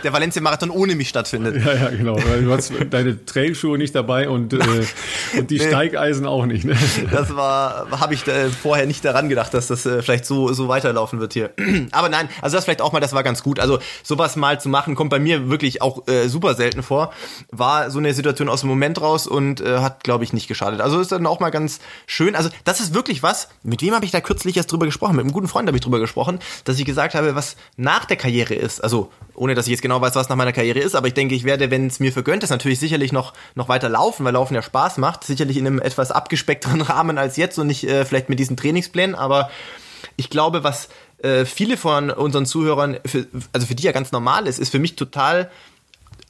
der Valencia-Marathon ohne mich stattfindet. Ja, ja, genau. Du hast deine Trailschuhe nicht dabei und, äh, und die nee. Steigeisen auch nicht. Ne? Das war, habe ich äh, vorher nicht daran gedacht, dass das äh, vielleicht so, so weiterlaufen wird hier. Aber nein, also das vielleicht auch mal, das war ganz gut. Also sowas mal zu machen, kommt bei mir wirklich auch äh, super selten vor. War so eine Situation aus dem Moment raus und äh, hat, glaube ich, nicht nicht geschadet. Also ist dann auch mal ganz schön. Also das ist wirklich was, mit wem habe ich da kürzlich erst drüber gesprochen? Mit einem guten Freund habe ich drüber gesprochen, dass ich gesagt habe, was nach der Karriere ist. Also ohne, dass ich jetzt genau weiß, was nach meiner Karriere ist, aber ich denke, ich werde, wenn es mir vergönnt ist, natürlich sicherlich noch, noch weiter laufen, weil Laufen ja Spaß macht. Sicherlich in einem etwas abgespeckteren Rahmen als jetzt und nicht äh, vielleicht mit diesen Trainingsplänen, aber ich glaube, was äh, viele von unseren Zuhörern, für, also für die ja ganz normal ist, ist für mich total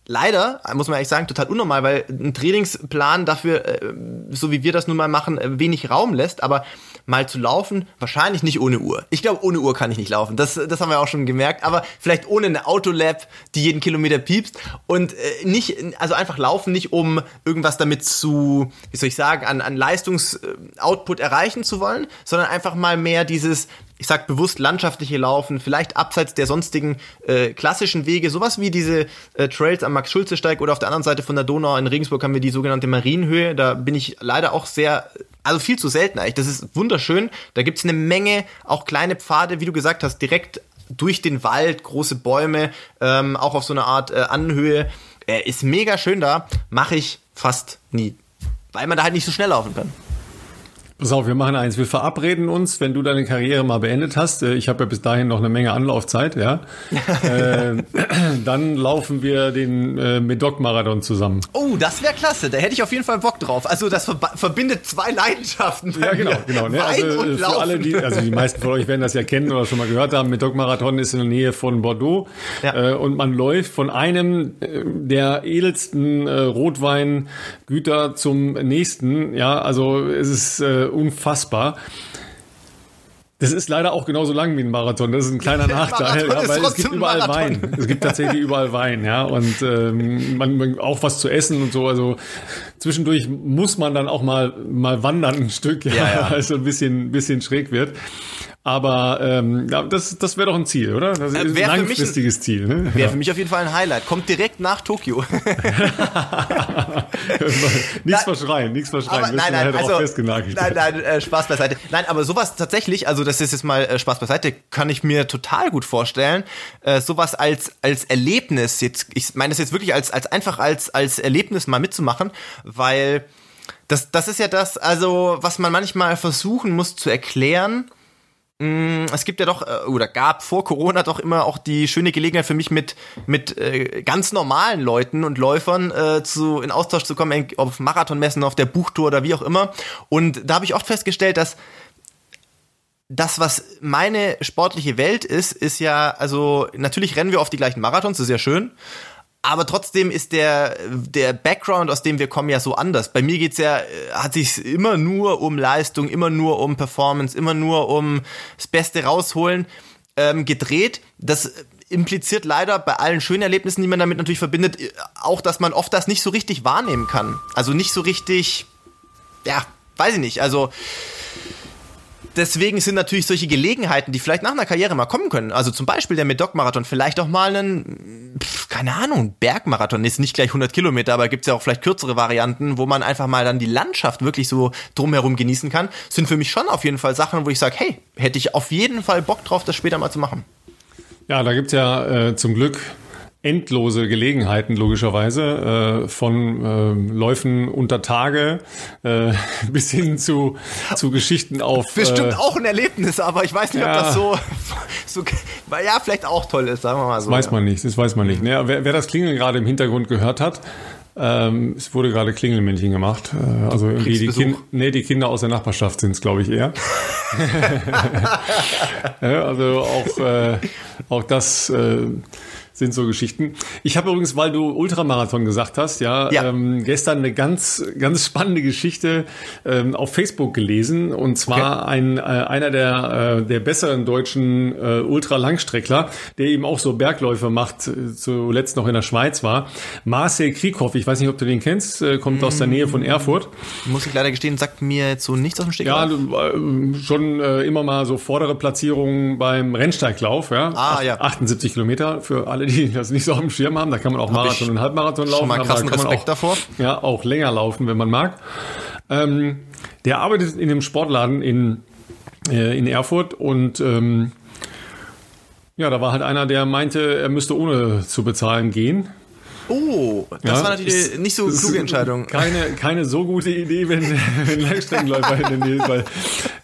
leider, muss man ehrlich sagen, total unnormal, weil ein Trainingsplan dafür, äh, so wie wir das nun mal machen, äh, wenig Raum lässt. Aber mal zu laufen, wahrscheinlich nicht ohne Uhr. Ich glaube, ohne Uhr kann ich nicht laufen. Das, das haben wir auch schon gemerkt. Aber vielleicht ohne eine Autolab, die jeden Kilometer piepst. Und äh, nicht, also einfach laufen, nicht um irgendwas damit zu, wie soll ich sagen, an, an Leistungsoutput erreichen zu wollen, sondern einfach mal mehr dieses, ich sag bewusst landschaftliche Laufen, vielleicht abseits der sonstigen äh, klassischen Wege, sowas wie diese äh, Trails am Max-Schulze-Steig oder auf der anderen Seite von der Donau in Regensburg haben wir die sogenannte Marienhöhe. Da bin ich leider auch sehr, also viel zu selten eigentlich. Das ist wunderschön. Da gibt's eine Menge, auch kleine Pfade, wie du gesagt hast, direkt durch den Wald, große Bäume, ähm, auch auf so einer Art äh, Anhöhe. Äh, ist mega schön da, mache ich fast nie. Weil man da halt nicht so schnell laufen kann. Pass auf, wir machen eins. Wir verabreden uns, wenn du deine Karriere mal beendet hast. Äh, ich habe ja bis dahin noch eine Menge Anlaufzeit, ja. äh, dann laufen wir den äh, Medoc-Marathon zusammen. Oh, das wäre klasse. Da hätte ich auf jeden Fall Bock drauf. Also das ver verbindet zwei Leidenschaften. Ja, genau, genau. Ne? Also, und für Laufen. alle, die, also die meisten von euch werden das ja kennen oder schon mal gehört haben. Medoc-Marathon ist in der Nähe von Bordeaux Ja. äh, und man läuft von einem äh, der edelsten äh, Rotweingüter zum nächsten. Ja, also es ist äh, unfassbar. Das ist leider auch genauso lang wie ein Marathon. Das ist ein kleiner Nachteil, ja, weil es gibt überall. Wein. Es gibt tatsächlich überall Wein, ja, und ähm, man, man auch was zu essen und so. Also zwischendurch muss man dann auch mal mal wandern ein Stück, ja, Ja, ja. weil es so ein bisschen bisschen schräg wird. Aber ähm, ja, das das wäre doch ein Ziel, oder? Das ist ein Äh, ein- langfristiges Ziel. Ne? Wäre für mich auf jeden Fall ein Highlight. Kommt direkt nach Tokio. nichts verschreien, nichts verschreien. Aber nein, nein, drauf also, nein, nein, äh, Spaß beiseite. Nein, aber sowas tatsächlich, also das ist jetzt mal äh, Spaß beiseite, kann ich mir total gut vorstellen. Äh, sowas als als Erlebnis jetzt, ich meine das jetzt wirklich als als einfach als als Erlebnis mal mitzumachen, weil das das ist ja das, also was man manchmal versuchen muss zu erklären. Mm, Es gibt ja doch äh, oder gab vor Corona doch immer auch die schöne Gelegenheit für mich mit mit äh, ganz normalen Leuten und Läufern äh, zu in Austausch zu kommen, auf Marathonmessen, auf der Buchtour oder wie auch immer. Und da habe ich oft festgestellt, dass das, was meine sportliche Welt ist, ist ja, also natürlich rennen wir auf die gleichen Marathons, das ist ja schön. Aber trotzdem ist der, der Background, aus dem wir kommen, ja so anders. Bei mir geht's ja, äh, hat sich's immer nur um Leistung, immer nur um Performance, immer nur um das Beste rausholen ähm, gedreht. Das impliziert leider bei allen schönen Erlebnissen, die man damit natürlich verbindet, äh, auch, dass man oft das nicht so richtig wahrnehmen kann. Also nicht so richtig, ja, weiß ich nicht. Also deswegen sind natürlich solche Gelegenheiten, die vielleicht nach einer Karriere mal kommen können. Also zum Beispiel der Medoc-Marathon, vielleicht auch mal einen, keine Ahnung, Bergmarathon, ist nicht gleich 100 Kilometer, aber gibt's ja auch vielleicht kürzere Varianten, wo man einfach mal dann die Landschaft wirklich so drumherum genießen kann, sind für mich schon auf jeden Fall Sachen, wo ich sage, hey, hätte ich auf jeden Fall Bock drauf, das später mal zu machen. Ja, da gibt's ja äh, zum Glück endlose Gelegenheiten logischerweise äh, von äh, Läufen unter Tage äh, bis hin zu zu Geschichten auf Bestimmt äh, auch ein Erlebnis, aber ich weiß nicht, ja. ob das so, so, weil ja, vielleicht auch toll ist, sagen wir mal so. weiß ja. man nicht, das weiß man nicht. Ne, wer, wer das Klingeln gerade im Hintergrund gehört hat, ähm, es wurde gerade Klingelmännchen gemacht. Äh, also irgendwie die, kind, nee, die Kinder aus der Nachbarschaft sind es, glaube ich, eher. ja, also auch, äh, auch das äh, sind so Geschichten. Ich habe übrigens, weil du Ultramarathon gesagt hast, ja, Ja. Ähm, gestern eine ganz, ganz spannende Geschichte ähm, auf Facebook gelesen. Und zwar ein, äh, einer der, äh, der besseren deutschen äh, Ultralangstreckler, der eben auch so Bergläufe macht, äh, zuletzt noch in der Schweiz war. Marcel Krieghoff, ich weiß nicht, ob du den kennst, äh, kommt aus der Nähe von Erfurt. Muss ich leider gestehen, sagt mir jetzt so nichts aus dem Stück. Ja, äh, schon äh, immer mal so vordere Platzierungen beim Rennsteiglauf, ja. Ah, ja. 78 Kilometer für alle, die das nicht so auf dem Schirm haben. Da kann man auch Marathon ich und Halbmarathon laufen. schon mal krassen da kann man Respekt auch, davor. Ja, auch länger laufen, wenn man mag. Ähm, der arbeitet in dem Sportladen in, äh, in Erfurt und ähm, ja, da war halt einer, der meinte, er müsste ohne zu bezahlen gehen. Oh, das Ja, war natürlich ist- nicht so kluge Entscheidung. Keine, keine so gute Idee, wenn, wenn Langstreckenläufer in der Nähe ist, weil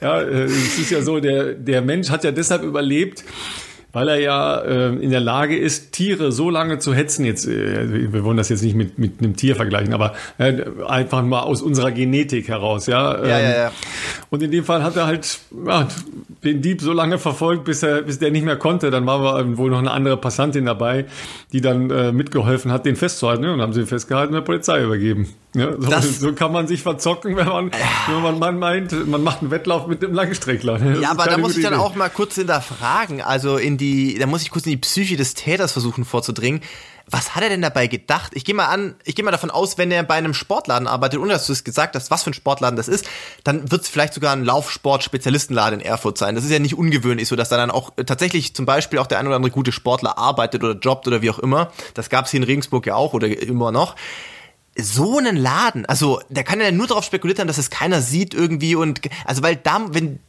ja, äh, es ist ja so, der, der Mensch hat ja deshalb überlebt, weil er ja äh, in der Lage ist, Tiere so lange zu hetzen. Jetzt, äh, wir wollen das jetzt nicht mit, mit einem Tier vergleichen, aber äh, einfach mal aus unserer Genetik heraus, ja. Ähm, ja, ja, ja. Und in dem Fall hat er halt ja, den Dieb so lange verfolgt, bis er, bis der nicht mehr konnte. Dann war wohl noch eine andere Passantin dabei, die dann äh, mitgeholfen hat, den festzuhalten. Ja, und haben sie ihn festgehalten und der Polizei übergeben. Ja, so, so, kann man sich verzocken, wenn man, wenn man, meint, man macht einen Wettlauf mit dem Langstreckler. Das ja, aber da muss ich dann Idee. auch mal kurz hinterfragen. Also in die, da muss ich kurz in die Psyche des Täters versuchen vorzudringen. Was hat er denn dabei gedacht? Ich gehe mal an, ich gehe mal davon aus, wenn er bei einem Sportladen arbeitet, ohne dass du es gesagt hast, was für ein Sportladen das ist, dann wird es vielleicht sogar ein Laufsport-Spezialistenladen in Erfurt sein. Das ist ja nicht ungewöhnlich, so dass da dann auch tatsächlich zum Beispiel auch der ein oder andere gute Sportler arbeitet oder jobbt oder wie auch immer. Das gab es hier in Regensburg ja auch oder immer noch so einen Laden, also der kann ja nur darauf spekuliert haben, dass es keiner sieht irgendwie und also weil da, wenn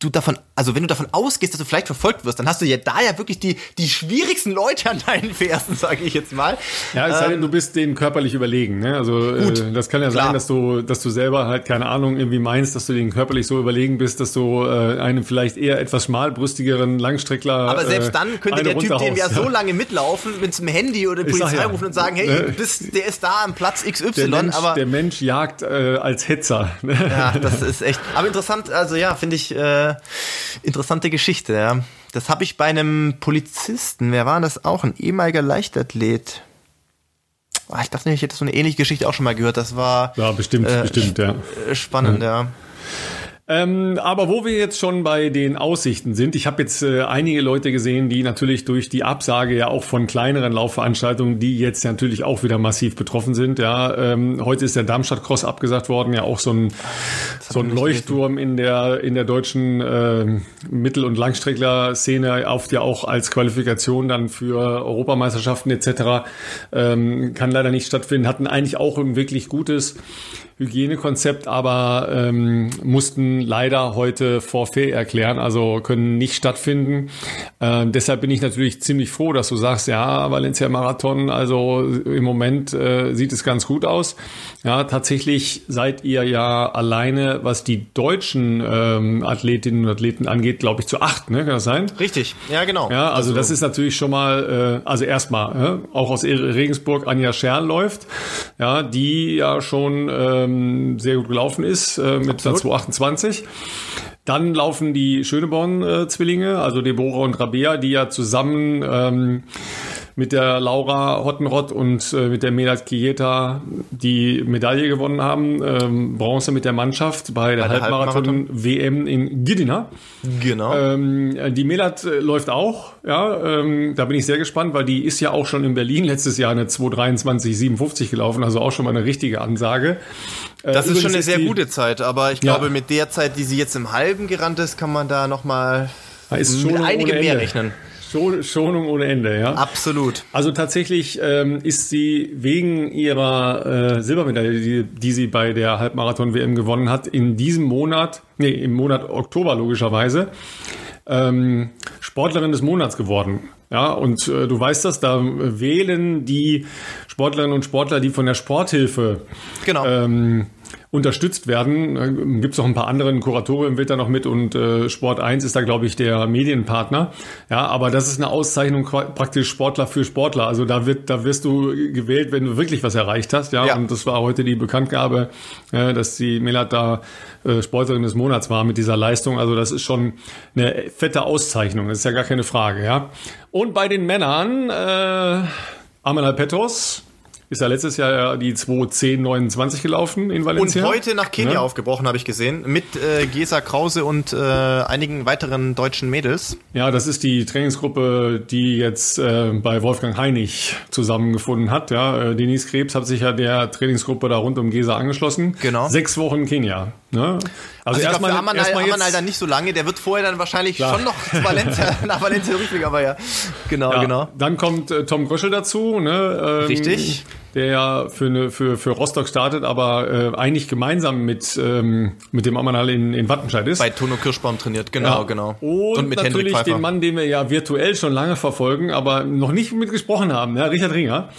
du davon, also wenn du davon ausgehst, dass du vielleicht verfolgt wirst, dann hast du ja da ja wirklich die, die schwierigsten Leute an deinen Fersen, sage ich jetzt mal. Ja, es sei denn, ähm, du bist denen körperlich überlegen. Ne? Also gut, äh, das kann ja klar. sein, dass du, dass du selber halt keine Ahnung irgendwie meinst, dass du denen körperlich so überlegen bist, dass du äh, einem vielleicht eher etwas schmalbrüstigeren Langstreckler. Aber selbst äh, dann könnte der Typ den ja, ja, so lange mitlaufen mit dem Handy oder die Polizei ja, rufen und sagen, hey, ne? bist, der ist da am Platz XY. Der Mensch, aber der Mensch jagt äh, als Hetzer. Ja, das ist echt. Aber interessant, also ja, finde ich. Äh, interessante Geschichte, ja. Das habe ich bei einem Polizisten, wer war das auch? Ein ehemaliger Leichtathlet. Oh, ich dachte nicht, ich hätte so eine ähnliche Geschichte auch schon mal gehört. Das war. Ja, bestimmt, äh, bestimmt, ja. Spannend, ja. ja. Ähm, aber wo wir jetzt schon bei den Aussichten sind, ich habe jetzt äh, einige Leute gesehen, die natürlich durch die Absage ja auch von kleineren Laufveranstaltungen, die jetzt natürlich auch wieder massiv betroffen sind. Ja, ähm, heute ist der Darmstadt Cross abgesagt worden, ja auch so ein so ein Leuchtturm in der in der deutschen äh, Mittel- und Langstreckler-Szene, oft ja auch als Qualifikation dann für Europameisterschaften etc. Ähm, kann leider nicht stattfinden. Hatten eigentlich auch ein wirklich gutes Hygienekonzept, aber ähm, mussten leider heute Forfait erklären, also können nicht stattfinden. Ähm, deshalb bin ich natürlich ziemlich froh, dass du sagst, ja, Valencia Marathon, also im Moment äh, sieht es ganz gut aus. Ja, tatsächlich seid ihr ja alleine, was die deutschen ähm, Athletinnen und Athleten angeht, glaube ich, zu acht, ne? Kann das sein? Richtig, ja, genau. Ja, also, also das ist natürlich schon mal, äh, also erstmal, äh, auch aus Regensburg Anja Scherl läuft, ja, die ja schon äh, ähm, sehr gut gelaufen ist äh, mit Absolut. 228. Dann laufen die Schöneborn-Zwillinge, also Deborah und Rabea, die ja zusammen ähm, mit der Laura Hottenrott und äh, mit der Melat Kieta die Medaille gewonnen haben. Ähm, Bronze mit der Mannschaft bei der, der Halbmarathon-WM in Gidina. Genau. Ähm, die Melat äh, läuft auch, ja. Ähm, da bin ich sehr gespannt, weil die ist ja auch schon in Berlin letztes Jahr eine 223,57 gelaufen, also auch schon mal eine richtige Ansage. Äh, das ist schon eine sehr die, gute Zeit, aber ich glaube, mit der Zeit, die sie jetzt im Halben gerannt ist, kann man da nochmal mit einige mehr rechnen. Schonung ohne Ende, ja. Absolut. Also tatsächlich ähm, ist sie wegen ihrer äh, Silbermedaille, die, die sie bei der Halbmarathon-WM gewonnen hat, in diesem Monat, nee, im Monat Oktober logischerweise, ähm, Sportlerin des Monats geworden. Ja, und äh, du weißt das, da wählen die Sportlerinnen und Sportler, die von der Sporthilfe genau. ähm, unterstützt werden. Gibt es noch ein paar andere, Kuratorium wird da noch mit und äh, Sport 1 ist da, glaube ich, der Medienpartner. Ja, aber das ist eine Auszeichnung praktisch Sportler für Sportler. Also da wird, da wirst du gewählt, wenn du wirklich was erreicht hast. Ja, ja. und das war heute die Bekanntgabe, äh, dass die Melat da äh, Sportlerin des Monats war mit dieser Leistung. Also das ist schon eine fette Auszeichnung. Das ist ja gar keine Frage. Ja. Und bei den Männern, äh, Amanal Petros, ist ja letztes Jahr die 2.10.29 gelaufen in Valencia. Und heute nach Kenia ja. aufgebrochen, habe ich gesehen, mit äh, Gesa Krause und äh, einigen weiteren deutschen Mädels. Ja, das ist die Trainingsgruppe, die jetzt äh, bei Wolfgang Heinig zusammengefunden hat. Ja, äh, Denise Krebs hat sich ja der Trainingsgruppe da rund um Gesa angeschlossen. Genau. Sechs Wochen Kenia. Ne? Also, also erstmal für Amanal, Amanal dann nicht so lange, der wird vorher dann wahrscheinlich klar. schon noch Valencia, nach Valencia rüberfliegen, aber ja. Genau, ja, genau. Dann kommt äh, Tom Gröschel dazu, ne? Ähm, Richtig der ja für, eine, für, für Rostock startet, aber äh, eigentlich gemeinsam mit, ähm, mit dem Amanal in, in Wattenscheid ist. Bei Tono Kirschbaum trainiert, genau, ja. genau. Und, Und mit natürlich den Mann, den wir ja virtuell schon lange verfolgen, aber noch nicht mitgesprochen haben, ja, Richard Ringer.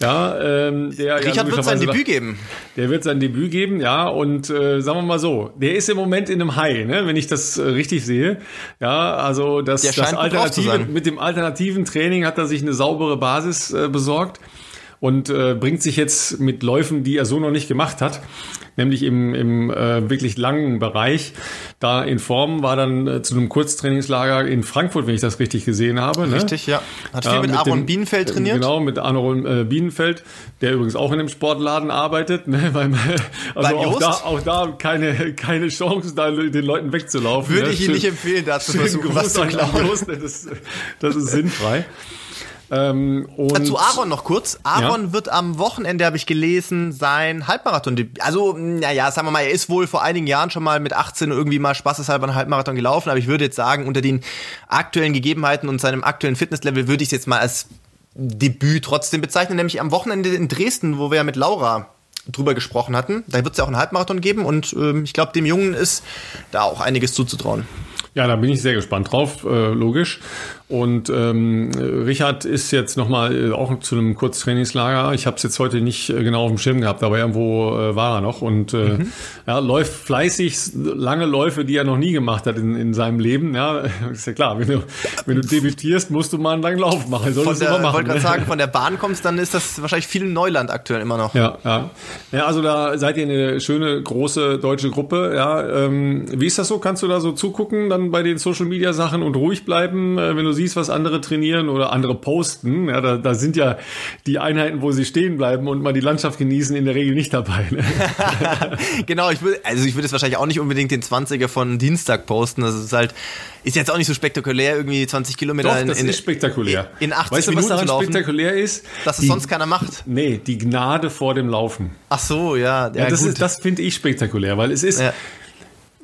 Ja, ähm, der Richard ja wird sein Debüt geben. Der wird sein Debüt geben, ja. Und äh, sagen wir mal so, der ist im Moment in einem High, ne, wenn ich das äh, richtig sehe. Ja, also das, das Alternative, mit dem alternativen Training hat er sich eine saubere Basis äh, besorgt und äh, bringt sich jetzt mit Läufen, die er so noch nicht gemacht hat, nämlich im, im äh, wirklich langen Bereich, da in Form, war dann äh, zu einem Kurztrainingslager in Frankfurt, wenn ich das richtig gesehen habe. Ne? Richtig, ja. Hat viel Ja, mit, Aaron dem- Bienenfeld trainiert. Genau, mit Aaron äh, Bienenfeld, der übrigens auch in dem Sportladen arbeitet. Ne? Beim, also Beim auch da, auch da keine, keine Chance, da den Leuten wegzulaufen. Würde ne? ich Ihnen nicht empfehlen, da zu versuchen, was zu klauen. Ne? das, das ist sinnfrei. Ähm, Zu Aaron noch kurz. Aaron wird am Wochenende, habe ich gelesen, sein Halbmarathon. Also, naja, sagen wir mal, er ist wohl vor einigen Jahren schon mal mit 18 irgendwie mal spaßeshalber einen Halbmarathon gelaufen, aber ich würde jetzt sagen, unter den aktuellen Gegebenheiten und seinem aktuellen Fitnesslevel würde ich es jetzt mal als Debüt trotzdem bezeichnen, nämlich am Wochenende in Dresden, wo wir ja mit Laura drüber gesprochen hatten. Da wird es ja auch einen Halbmarathon geben und ähm, ich glaube, dem Jungen ist da auch einiges zuzutrauen. Ja, da bin ich sehr gespannt drauf, äh, logisch. Und ähm, Richard ist jetzt nochmal äh, auch zu einem Kurztrainingslager. Ich habe es jetzt heute nicht äh, genau auf dem Schirm gehabt, aber irgendwo äh, war er noch und äh, ja, läuft fleißig lange Läufe, die er noch nie gemacht hat in, in seinem Leben. Ja, ist ja klar, wenn du, wenn du debütierst, musst du mal einen langen Lauf machen. Von Solltest du der, mal machen. wollte gerade ne? sagen, von der Bahn kommst, dann ist das wahrscheinlich viel Neuland aktuell immer noch. Ja, ja. Ja, also da seid ihr eine schöne, große deutsche Gruppe. Ja, ähm, wie ist das so? Kannst du da so zugucken dann bei den Social Media Sachen und ruhig bleiben, äh, wenn du siehst, was andere trainieren oder andere posten? Ja, da, da sind ja die Einheiten, wo sie stehen bleiben und mal die Landschaft genießen, in der Regel nicht dabei. Ne? genau, ich würde, also ich würde jetzt wahrscheinlich auch nicht unbedingt den 20er von Dienstag posten. Das ist halt, ist jetzt auch nicht so spektakulär, irgendwie 20 Kilometer Doch, in, das in, ist spektakulär. in 80 weißt du, Minuten was zu laufen, spektakulär ist? dass es Die- sonst keiner macht. Nee, die Gnade vor dem Laufen. Ach so, ja. Ja, Ja, das ist, das finde ich spektakulär, weil es ist, Ja.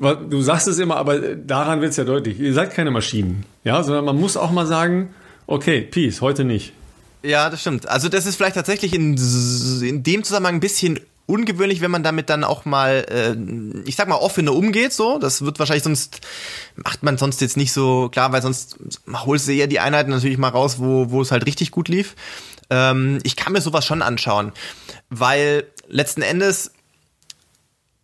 Du sagst es immer, aber daran wird es ja deutlich. Ihr seid keine Maschinen, ja, sondern man muss auch mal sagen, okay, Peace, heute nicht. Ja, das stimmt. Also das ist vielleicht tatsächlich in, in dem Zusammenhang ein bisschen ungewöhnlich, wenn man damit dann auch mal, äh, ich sag mal, offener umgeht. So, das wird wahrscheinlich sonst macht man sonst jetzt nicht so klar, weil sonst holst du eher die Einheiten natürlich mal raus, wo wo es halt richtig gut lief. Ähm, ich kann mir sowas schon anschauen, weil letzten Endes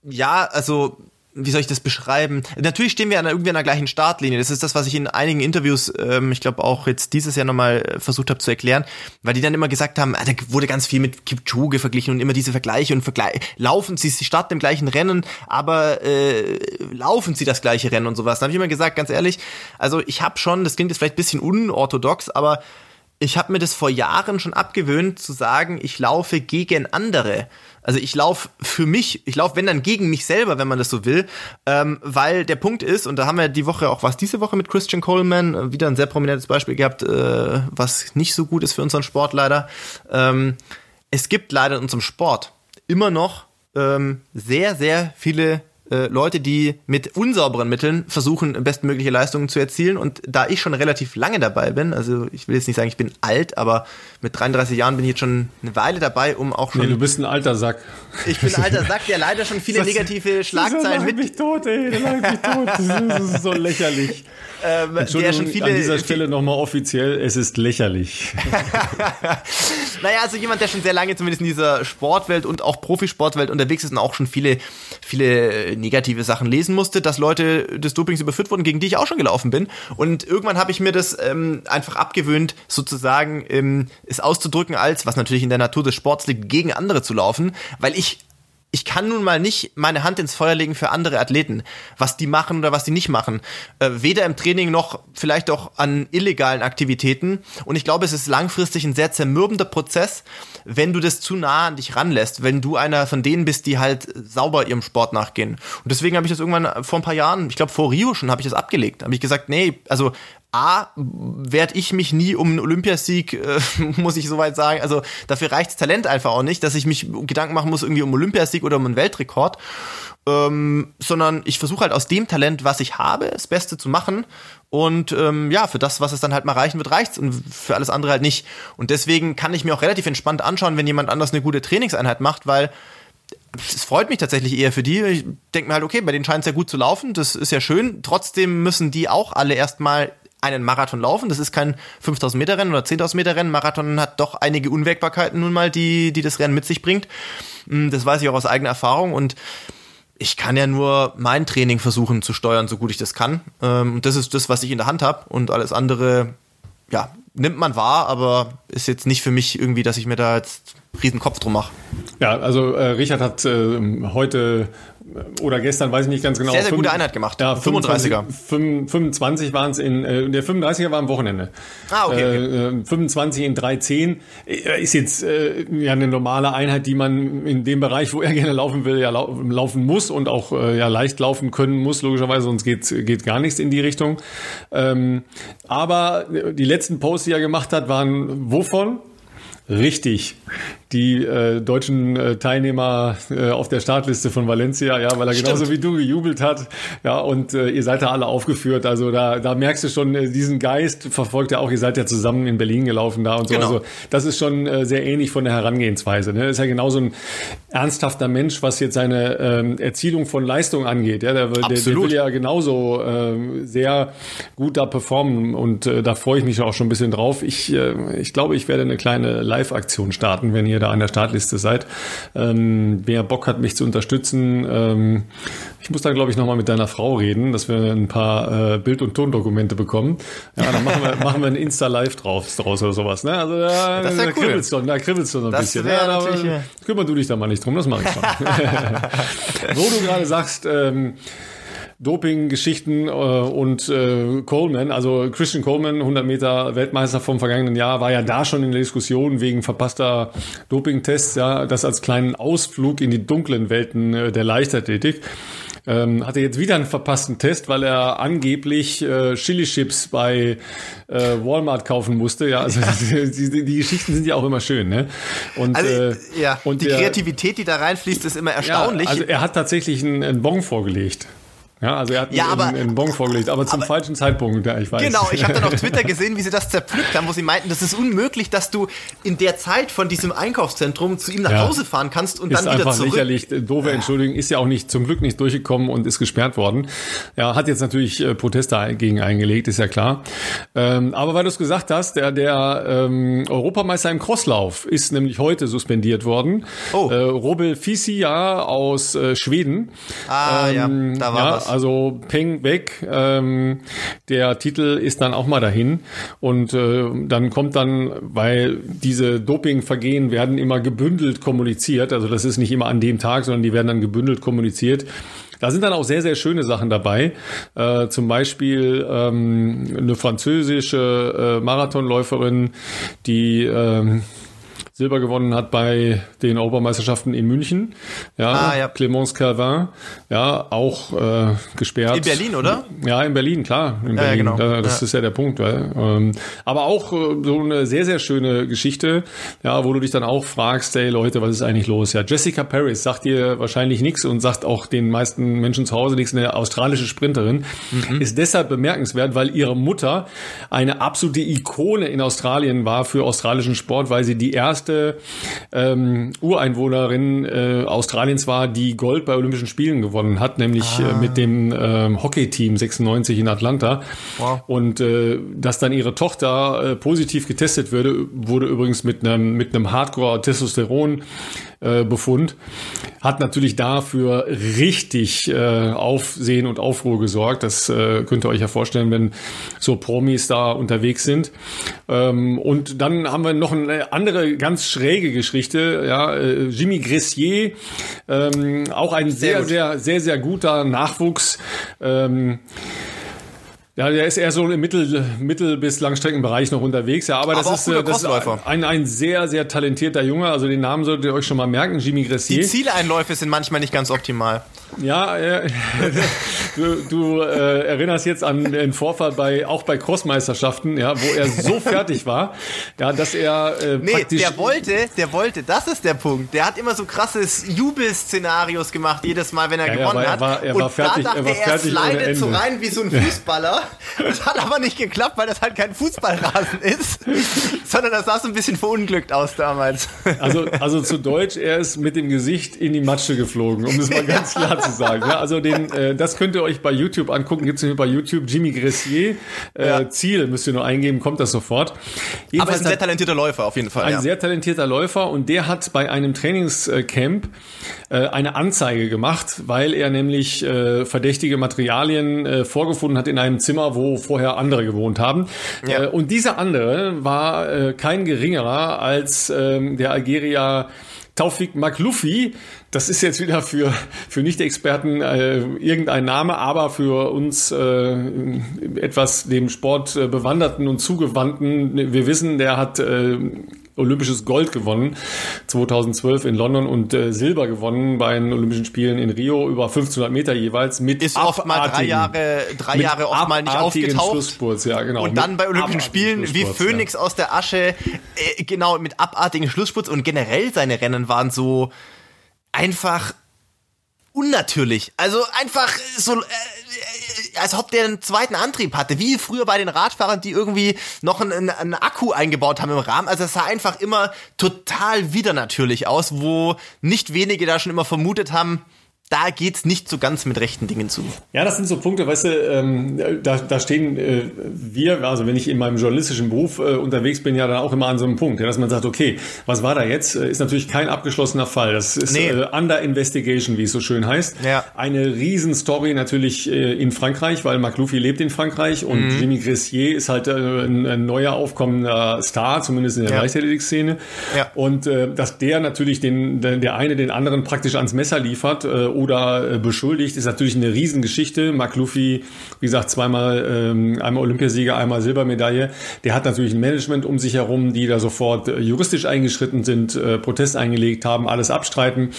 ja, also wie soll ich das beschreiben? Natürlich stehen wir an, irgendwie an der gleichen Startlinie. Das ist das, was ich in einigen Interviews, ähm, ich glaube auch jetzt dieses Jahr nochmal äh, versucht habe zu erklären, weil die dann immer gesagt haben, ah, da wurde ganz viel mit Kipchoge verglichen und immer diese Vergleiche und Vergleich. Laufen sie, sie starten im gleichen Rennen, aber äh, laufen sie das gleiche Rennen und sowas. Da habe ich immer gesagt, ganz ehrlich, also ich habe schon, das klingt jetzt vielleicht bisschen unorthodox, aber ich habe mir das vor Jahren schon abgewöhnt zu sagen, ich laufe gegen andere. Also ich laufe für mich, ich laufe wenn dann gegen mich selber, wenn man das so will, ähm, weil der Punkt ist, und da haben wir die Woche auch was diese Woche mit Christian Coleman, äh, wieder ein sehr prominentes Beispiel gehabt, äh, was nicht so gut ist für unseren Sport leider. Ähm, es gibt leider in unserem Sport immer noch ähm, sehr, sehr viele äh, Leute, die mit unsauberen Mitteln versuchen, bestmögliche Leistungen zu erzielen. Und da ich schon relativ lange dabei bin, also ich will jetzt nicht sagen, ich bin alt, aber mit 33 Jahren bin ich jetzt schon eine Weile dabei, um auch schon. Nee, du bist ein alter Sack. ich bin ein alter Sack, der leider schon viele negative Schlagzeilen mit. mich tot, ey, der mich tot. Das ist so lächerlich. Ähm, der Entschuldigung, schon viele, an dieser Stelle nochmal offiziell, es ist lächerlich. Naja, also jemand, der schon sehr lange zumindest in dieser Sportwelt und auch Profisportwelt unterwegs ist und auch schon viele, viele negative Sachen lesen musste, dass Leute des Dopings überführt wurden, gegen die ich auch schon gelaufen bin. Und irgendwann habe ich mir das ähm, einfach abgewöhnt, sozusagen ähm, es auszudrücken als, was natürlich in der Natur des Sports liegt, gegen andere zu laufen, weil ich ich kann nun mal nicht meine Hand ins Feuer legen für andere Athleten, was die machen oder was die nicht machen. Äh, weder im Training noch vielleicht auch an illegalen Aktivitäten. Und ich glaube, es ist langfristig ein sehr zermürbender Prozess, wenn du das zu nah an dich ranlässt, wenn du einer von denen bist, die halt sauber ihrem Sport nachgehen. Und deswegen habe ich das irgendwann vor ein paar Jahren, ich glaube vor Rio schon, habe ich das abgelegt. Habe ich gesagt, nee, also A, werde ich mich nie um einen Olympiasieg, äh, muss ich soweit sagen. Also dafür reicht's Talent einfach auch nicht, dass ich mich Gedanken machen muss, irgendwie um einen Olympiasieg oder um einen Weltrekord. Ähm, sondern ich versuche halt aus dem Talent, was ich habe, das Beste zu machen. Und ähm, ja, für das, was es dann halt mal reichen wird, reicht's und für alles andere halt nicht. Und deswegen kann ich mir auch relativ entspannt anschauen, wenn jemand anders eine gute Trainingseinheit macht, weil es freut mich tatsächlich eher für die. Ich denke mir halt, okay, bei denen scheint es ja gut zu laufen, das ist ja schön. Trotzdem müssen die auch alle erstmal einen Marathon laufen. Das ist kein 5000 Meter Rennen oder 10.000 Meter Rennen. Marathon hat doch einige Unwägbarkeiten nun mal, die, die das Rennen mit sich bringt. Hm, das weiß ich auch aus eigener Erfahrung und ich kann ja nur mein Training versuchen zu steuern, so gut ich das kann. Ähm, und das ist das, was ich in der Hand habe. Und alles andere, ja, nimmt man wahr, aber ist jetzt nicht für mich irgendwie, dass ich mir da jetzt riesen Kopf drum mache. Ja, also äh, Richard hat äh, heute oder gestern, weiß ich nicht ganz genau. Sehr, sehr gute Einheit gemacht. Ja, 35er. 25 waren es in, äh, der 35er war am Wochenende. Ah, okay. okay. Äh, 25 in 3,10 äh, ist jetzt äh, ja eine normale Einheit, die man in dem Bereich, wo er gerne laufen will, ja lau laufen muss und auch äh, ja leicht laufen können muss, logischerweise, sonst geht, geht gar nichts in die Richtung. Ähm, aber die letzten Posts, die er gemacht hat, waren wovon? Richtig die äh, deutschen äh, Teilnehmer äh, auf der Startliste von Valencia, ja, weil er Stimmt. genauso wie du gejubelt hat, ja, und äh, ihr seid da alle aufgeführt. Also da, da merkst du schon äh, diesen Geist, verfolgt er auch, ihr seid ja zusammen in Berlin gelaufen da und so. Genau. Also das ist schon äh, sehr ähnlich von der Herangehensweise. Ne? Ist ja genauso ein ernsthafter Mensch, was jetzt seine ähm, Erzielung von Leistung angeht. Ja, der, der, der will ja genauso äh, sehr gut da performen und äh, da freue ich mich auch schon ein bisschen drauf. Ich, äh, ich glaube, ich werde eine kleine Live-Aktion starten, wenn ihr ihr da an der Startliste seid. Ähm, wer Bock hat, mich zu unterstützen, ähm, ich muss dann, glaube ich, nochmal mit deiner Frau reden, dass wir ein paar äh, Bild- und Tondokumente bekommen. Ja, dann machen wir, machen wir ein Insta-Live draus, draus oder sowas. Ne? Also da, das da cool. kribbelst du, da kribbelst du so ein das bisschen. Ja, da, kümmer du dich da mal nicht drum, das mache ich schon. Wo du gerade sagst, ähm, Doping-Geschichten äh, und äh, Coleman, also Christian Coleman, 100 Meter Weltmeister vom vergangenen Jahr, war ja da schon in der Diskussion wegen verpasster Doping-Tests, ja, das als kleinen Ausflug in die dunklen Welten äh, der Leichtathletik. Ähm, hatte jetzt wieder einen verpassten Test, weil er angeblich äh, Chili-Chips bei äh, Walmart kaufen musste. Ja, also die, die, die, Geschichten sind ja auch immer schön, ne? Und, also, äh, ja, und die der, Kreativität, die da reinfließt, ist immer erstaunlich. Ja, also er hat tatsächlich einen, einen Bon vorgelegt. Ja, also er hat ja, einen, einen Bon vorgelegt, aber zum aber, falschen Zeitpunkt, ja, ich weiß. Genau, ich habe dann auf Twitter gesehen, wie sie das zerpflückt haben, wo sie meinten, das ist unmöglich, dass du in der Zeit von diesem Einkaufszentrum zu ihm nach ja. Hause fahren kannst und ist dann wieder zurück. Ist einfach lächerlich. Doofe Entschuldigung, ist ja auch nicht, zum Glück nicht durchgekommen und ist gesperrt worden. Ja, hat jetzt natürlich äh, Proteste dagegen eingelegt, ist ja klar. Ähm, aber weil du es gesagt hast, der, der ähm, Europameister im Crosslauf ist nämlich heute suspendiert worden. Oh. Äh, Robel Fisi, ja, aus äh, Schweden. Ah, ähm, ja, da war was also Peng weg. Ähm, der Titel ist dann auch mal dahin. Und äh, dann kommt dann, weil diese Dopingvergehen werden immer gebündelt kommuniziert. Also das ist nicht immer an dem Tag, sondern die werden dann gebündelt kommuniziert. Da sind dann auch sehr, sehr schöne Sachen dabei. Äh, zum Beispiel ähm, eine französische äh, Marathonläuferin, die ähm, Silber gewonnen hat bei den Europameisterschaften in München. Ja, ah, ja. Clémence Calvin, ja, auch äh, gesperrt. In Berlin, oder? Ja, in Berlin, klar. In Berlin. Ja, genau. Das ja. ist ja der Punkt. Weil, ähm, aber auch äh, so eine sehr, sehr schöne Geschichte, ja, wo du dich dann auch fragst, hey Leute, was ist eigentlich los? Ja, Jessica Paris sagt dir wahrscheinlich nichts und sagt auch den meisten Menschen zu Hause nichts. Eine australische Sprinterin mhm. ist deshalb bemerkenswert, weil ihre Mutter eine absolute Ikone in Australien war für australischen Sport, weil sie die erste erste ähm, Ureinwohnerin äh, Australiens war, die Gold bei Olympischen Spielen gewonnen hat, nämlich äh, ah. äh, mit dem ähm, Hockeyteam 96 in Atlanta. Wow. Und äh, dass dann ihre Tochter äh, positiv getestet wurde, wurde übrigens mit einem mit einem Hardcore-Testosteron äh, Befund, hat natürlich dafür richtig äh, Aufsehen und Aufruhr gesorgt. Das äh, könnt ihr euch ja vorstellen, wenn so Promis da unterwegs sind. Ähm, und dann haben wir noch eine andere ganz schräge Geschichte. Ja, äh, Jimmy Gressier, ähm, auch ein sehr, sehr, sehr, sehr, sehr guter Nachwuchs. Ähm, ja, der ist eher so im Mittel-, Mittel bis Langstreckenbereich noch unterwegs. Ja, aber, aber das, ist, äh, das ist ein, ein sehr, sehr talentierter Junge. Also den Namen solltet ihr euch schon mal merken, Jimmy Gressier. Die Zieleinläufe sind manchmal nicht ganz optimal. Ja, äh, du, du äh, erinnerst jetzt an den Vorfall bei auch bei Crossmeisterschaften, ja, wo er so fertig war, ja, dass er äh, nee, praktisch der wollte, der wollte, das ist der Punkt. Der hat immer so krasses Jubelszenarios gemacht jedes Mal, wenn er ja, gewonnen ja, hat. Er war, er war und fertig, da dachte er war fertig er slidet so rein wie so ein Fußballer das hat aber nicht geklappt, weil das halt kein Fußballrasen ist, sondern das sah so ein bisschen verunglückt aus damals. Also, also zu Deutsch, er ist mit dem Gesicht in die Matsche geflogen, um das mal ganz klar zu sagen. Ja, also den, äh, das könnt ihr euch bei YouTube angucken, gibt es bei YouTube Jimmy Gressier. Äh, ja. Ziel müsst ihr nur eingeben, kommt das sofort. Jedenfalls aber ist ein sehr talentierter Läufer auf jeden Fall. Ein ja. sehr talentierter Läufer und der hat bei einem Trainingscamp äh, eine Anzeige gemacht, weil er nämlich äh, verdächtige Materialien äh, vorgefunden hat in einem Zimmer, wo vorher andere gewohnt haben. Ja. Äh, und dieser andere war äh, kein geringerer als äh, der Algerier Taufik Maklufi, das ist jetzt wieder für, für Nicht-Experten äh, irgendein Name, aber für uns äh, etwas dem Sport äh, bewanderten und zugewandten. Wir wissen, der hat äh, olympisches Gold gewonnen 2012 in London und äh, Silber gewonnen bei den Olympischen Spielen in Rio über 1500 Meter jeweils mit ist oft mal drei Jahre drei Jahre oft mal nicht aufgetaucht ja genau und dann bei Olympischen Spielen wie Phönix ja. aus der Asche äh, genau mit abartigen Schlussspurts und generell seine Rennen waren so einfach unnatürlich. Also einfach so, äh, als ob der einen zweiten Antrieb hatte, wie früher bei den Radfahrern, die irgendwie noch einen, einen Akku eingebaut haben im Rahmen. Also es sah einfach immer total wieder natürlich aus, wo nicht wenige da schon immer vermutet haben, da geht's nicht so ganz mit rechten Dingen zu. Ja, das sind so Punkte, weißt du, ähm, da, da stehen äh, wir, also wenn ich in meinem journalistischen Beruf äh, unterwegs bin, ja dann auch immer an so einem Punkt, ja, dass man sagt, okay, was war da jetzt? Äh, ist natürlich kein abgeschlossener Fall. Das ist nee. äh, Under Investigation, wie es so schön heißt. Ja. Eine Riesenstory natürlich äh, in Frankreich, weil McLuffy lebt in Frankreich und mhm. Jimmy Gressier ist halt äh, ein, ein, neuer aufkommender Star, zumindest in der ja. Leichtathletik-Szene. Ja. Und äh, dass der natürlich den, der eine den anderen praktisch ans Messer liefert, äh, oder äh, beschuldigt, ist natürlich eine Riesengeschichte. Mark Luffy, wie gesagt, zweimal, ähm, einmal Olympiasieger, einmal Silbermedaille. Der hat natürlich ein Management um sich herum, die da sofort äh, juristisch eingeschritten sind, äh, Protest eingelegt haben, alles abstreiten.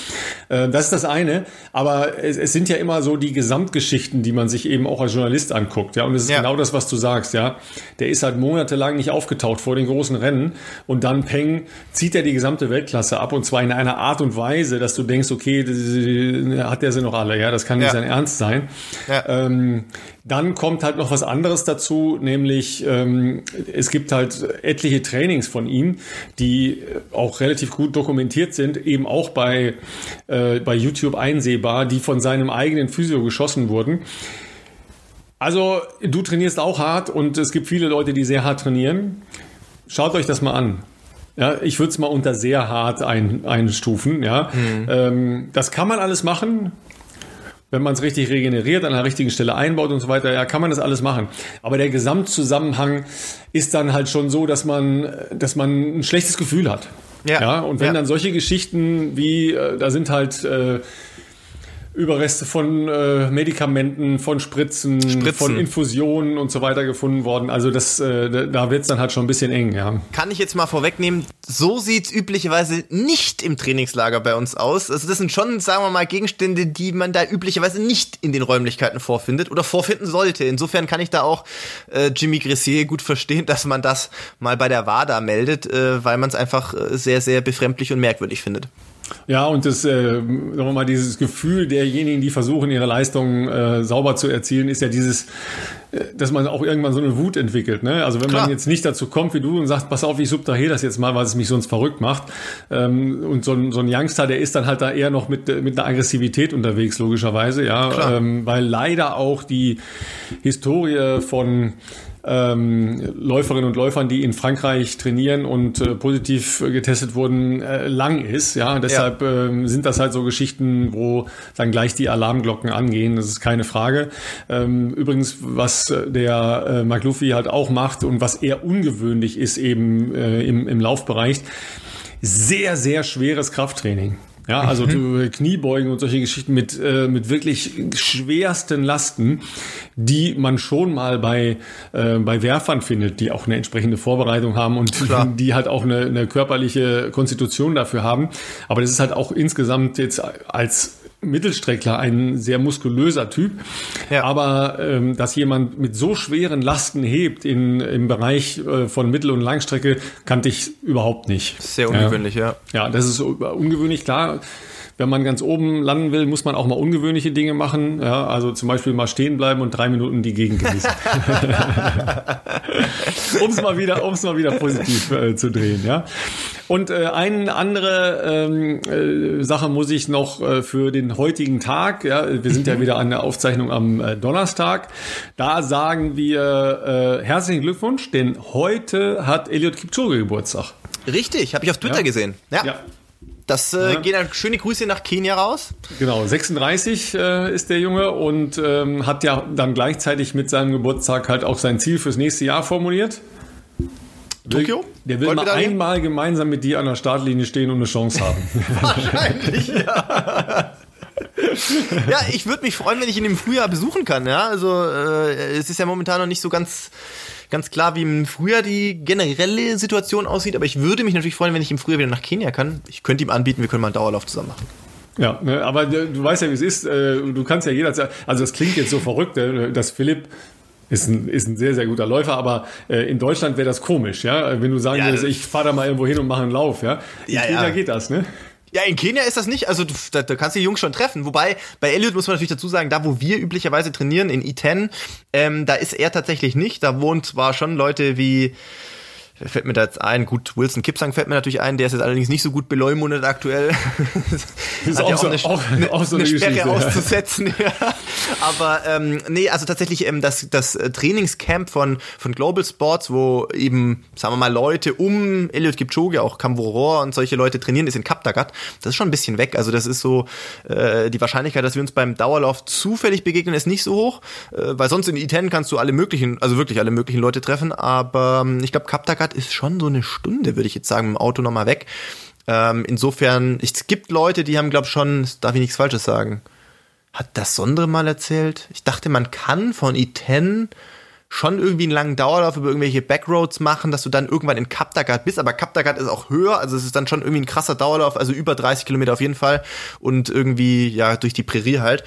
Äh, das ist das eine. Aber es, es, sind ja immer so die Gesamtgeschichten, die man sich eben auch als Journalist anguckt. Ja, und es ist ja. genau das, was du sagst. Ja, der ist halt monatelang nicht aufgetaucht vor den großen Rennen und dann Peng zieht er die gesamte Weltklasse ab und zwar in einer Art und Weise, dass du denkst, okay, hat der sie noch alle, ja, das kann nicht ja. sein Ernst sein. Ja. Ähm, dann kommt halt noch was anderes dazu, nämlich ähm, es gibt halt etliche Trainings von ihm, die auch relativ gut dokumentiert sind, eben auch bei, äh, bei YouTube einsehbar, die von seinem eigenen Physio geschossen wurden. Also du trainierst auch hart und es gibt viele Leute, die sehr hart trainieren. Schaut euch das mal an. Ja, ich würde es mal unter sehr hart ein, einstufen. Ja, mhm. ähm, das kann man alles machen. Wenn man es richtig regeneriert, an der richtigen Stelle einbaut und so weiter, ja, kann man das alles machen. Aber der Gesamtzusammenhang ist dann halt schon so, dass man, dass man ein schlechtes Gefühl hat. Ja. ja und wenn ja. dann solche Geschichten wie, äh, da sind halt äh, Überreste von äh, Medikamenten, von Spritzen, Spritzen, von Infusionen und so weiter gefunden worden. Also das, äh, da wird's dann halt schon ein bisschen eng, ja. Kann ich jetzt mal vorwegnehmen, so sieht's üblicherweise nicht im Trainingslager bei uns aus. Also das sind schon, sagen wir mal, Gegenstände, die man da üblicherweise nicht in den Räumlichkeiten vorfindet oder vorfinden sollte. Insofern kann ich da auch äh, Jimmy Gressier gut verstehen, dass man das mal bei der WADA meldet, äh, weil man es einfach äh, sehr, sehr befremdlich und merkwürdig findet. Ja, und das, äh, sagen wir mal, dieses Gefühl derjenigen, die versuchen, ihre Leistung äh, sauber zu erzielen, ist ja dieses, äh, dass man auch irgendwann so eine Wut entwickelt. Ne? Also wenn Klar. man jetzt nicht dazu kommt wie du und sagt, pass auf, ich subtrahiere das jetzt mal, weil es mich sonst verrückt macht. Ähm, und so ein, so ein Youngster, der ist dann halt da eher noch mit, mit einer Aggressivität unterwegs, logischerweise, ja. Ähm, weil leider auch die Historie von ähm, Läuferinnen und Läufern, die in Frankreich trainieren und äh, positiv getestet wurden, äh, lang ist. Ja, deshalb ja. Ähm, sind das halt so Geschichten, wo dann gleich die Alarmglocken angehen. Das ist keine Frage. Ähm, übrigens, was der äh, McLuffy halt auch macht und was eher ungewöhnlich ist eben äh, im, im Laufbereich, sehr, sehr schweres Krafttraining. Ja, also mhm. Kniebeugen und solche Geschichten mit, äh, mit wirklich schwersten Lasten, die man schon mal bei, äh, bei Werfern findet, die auch eine entsprechende Vorbereitung haben und Klar. die halt auch eine, eine körperliche Konstitution dafür haben. Aber das ist halt auch insgesamt jetzt als Mittelstreckler, ein sehr muskulöser Typ. Ja. Aber ähm, dass jemand mit so schweren Lasten hebt in, im Bereich äh, von Mittel- und Langstrecke, kannte ich überhaupt nicht. Sehr ungewöhnlich, ja. Ja, ja das ist ungewöhnlich, klar wenn man ganz oben landen will, muss man auch mal ungewöhnliche Dinge machen. Ja, also zum Beispiel mal stehen bleiben und drei Minuten die Gegend genießen. um es mal wieder, um es mal wieder positiv äh, zu drehen. Ja. Und äh, eine andere ähm, äh, Sache muss ich noch äh, für den heutigen Tag. Ja, wir sind ja wieder an der Aufzeichnung am äh, Donnerstag. Da sagen wir äh, herzlichen Glückwunsch, denn heute hat Elliot Kipchoge Geburtstag. Richtig, habe ich auf Twiter ja. gesehen. Ja. ja. Das äh, ja. gehen dann schöne Grüße nach Kenia raus. Genau, 36 äh, ist der Junge und ähm, hat ja dann gleichzeitig mit seinem Geburtstag halt auch sein Ziel fürs nächste Jahr formuliert. Tokio? Der will Wollt mal einmal hin? gemeinsam mit dir an der Startlinie stehen und eine Chance haben. Wahrscheinlich, ja. ja, ich würde mich freuen, wenn ich ihn im Frühjahr besuchen kann. Ja, also äh, es ist ja momentan noch nicht so ganz ganz klar, wie im Frühjahr die generelle Situation aussieht. Aber ich würde mich natürlich freuen, wenn ich im Frühjahr wieder nach Kenia kann. Ich könnte ihm anbieten, wir können mal einen Dauerlauf zusammen machen. Ja, ne, aber du weißt ja, wie es ist. Äh, du kannst ja jederzeit, also es klingt jetzt so verrückt, ne, dass Philipp ist ein, ist ein sehr, sehr guter Läufer, aber äh, in Deutschland wäre das komisch, ja. Wenn du sagen ja, würdest, ich fahre da mal irgendwo hin und mache einen Lauf, ja. In ja, Kenia ja. geht das, ne? Ja, in Kenia ist das nicht. Also da, da kannst du die Jungs schon treffen. Wobei bei Elliot muss man natürlich dazu sagen, da wo wir üblicherweise trainieren in I10, ähm, da ist er tatsächlich nicht. Da wohnt zwar schon Leute wie fällt mir da jetzt ein, gut, Wilson Kipsang fällt mir natürlich ein, der ist jetzt allerdings nicht so gut beleumundet aktuell. Das ist auch, ja auch, so, eine, auch, eine, auch so eine, eine Sperre auszusetzen. Ja. Aber ähm, nee, also tatsächlich ähm, das, das Trainingscamp von, von Global Sports, wo eben, sagen wir mal, Leute um Eliud Kipchoge, auch Kamvoror und solche Leute trainieren, ist in Kaptagat. Das ist schon ein bisschen weg. Also das ist so, äh, die Wahrscheinlichkeit, dass wir uns beim Dauerlauf zufällig begegnen, ist nicht so hoch, äh, weil sonst in I10 kannst du alle möglichen, also wirklich alle möglichen Leute treffen. Aber ähm, ich glaube, Kaptagat Stuttgart ist schon so eine Stunde, würde ich jetzt sagen, mit dem Auto nochmal weg. Ähm, insofern, es gibt Leute, die haben, glaube ich, schon, darf ich nichts Falsches sagen. Hat das Sondre mal erzählt? Ich dachte, man kann von I10 schon irgendwie einen langen Dauerlauf über irgendwelche Backroads machen, dass du dann irgendwann in Kaptagat bist, aber Kaptagat ist auch höher, also es ist dann schon irgendwie ein krasser Dauerlauf, also über 30 Kilometer auf jeden Fall und irgendwie, ja, durch die Prärie halt.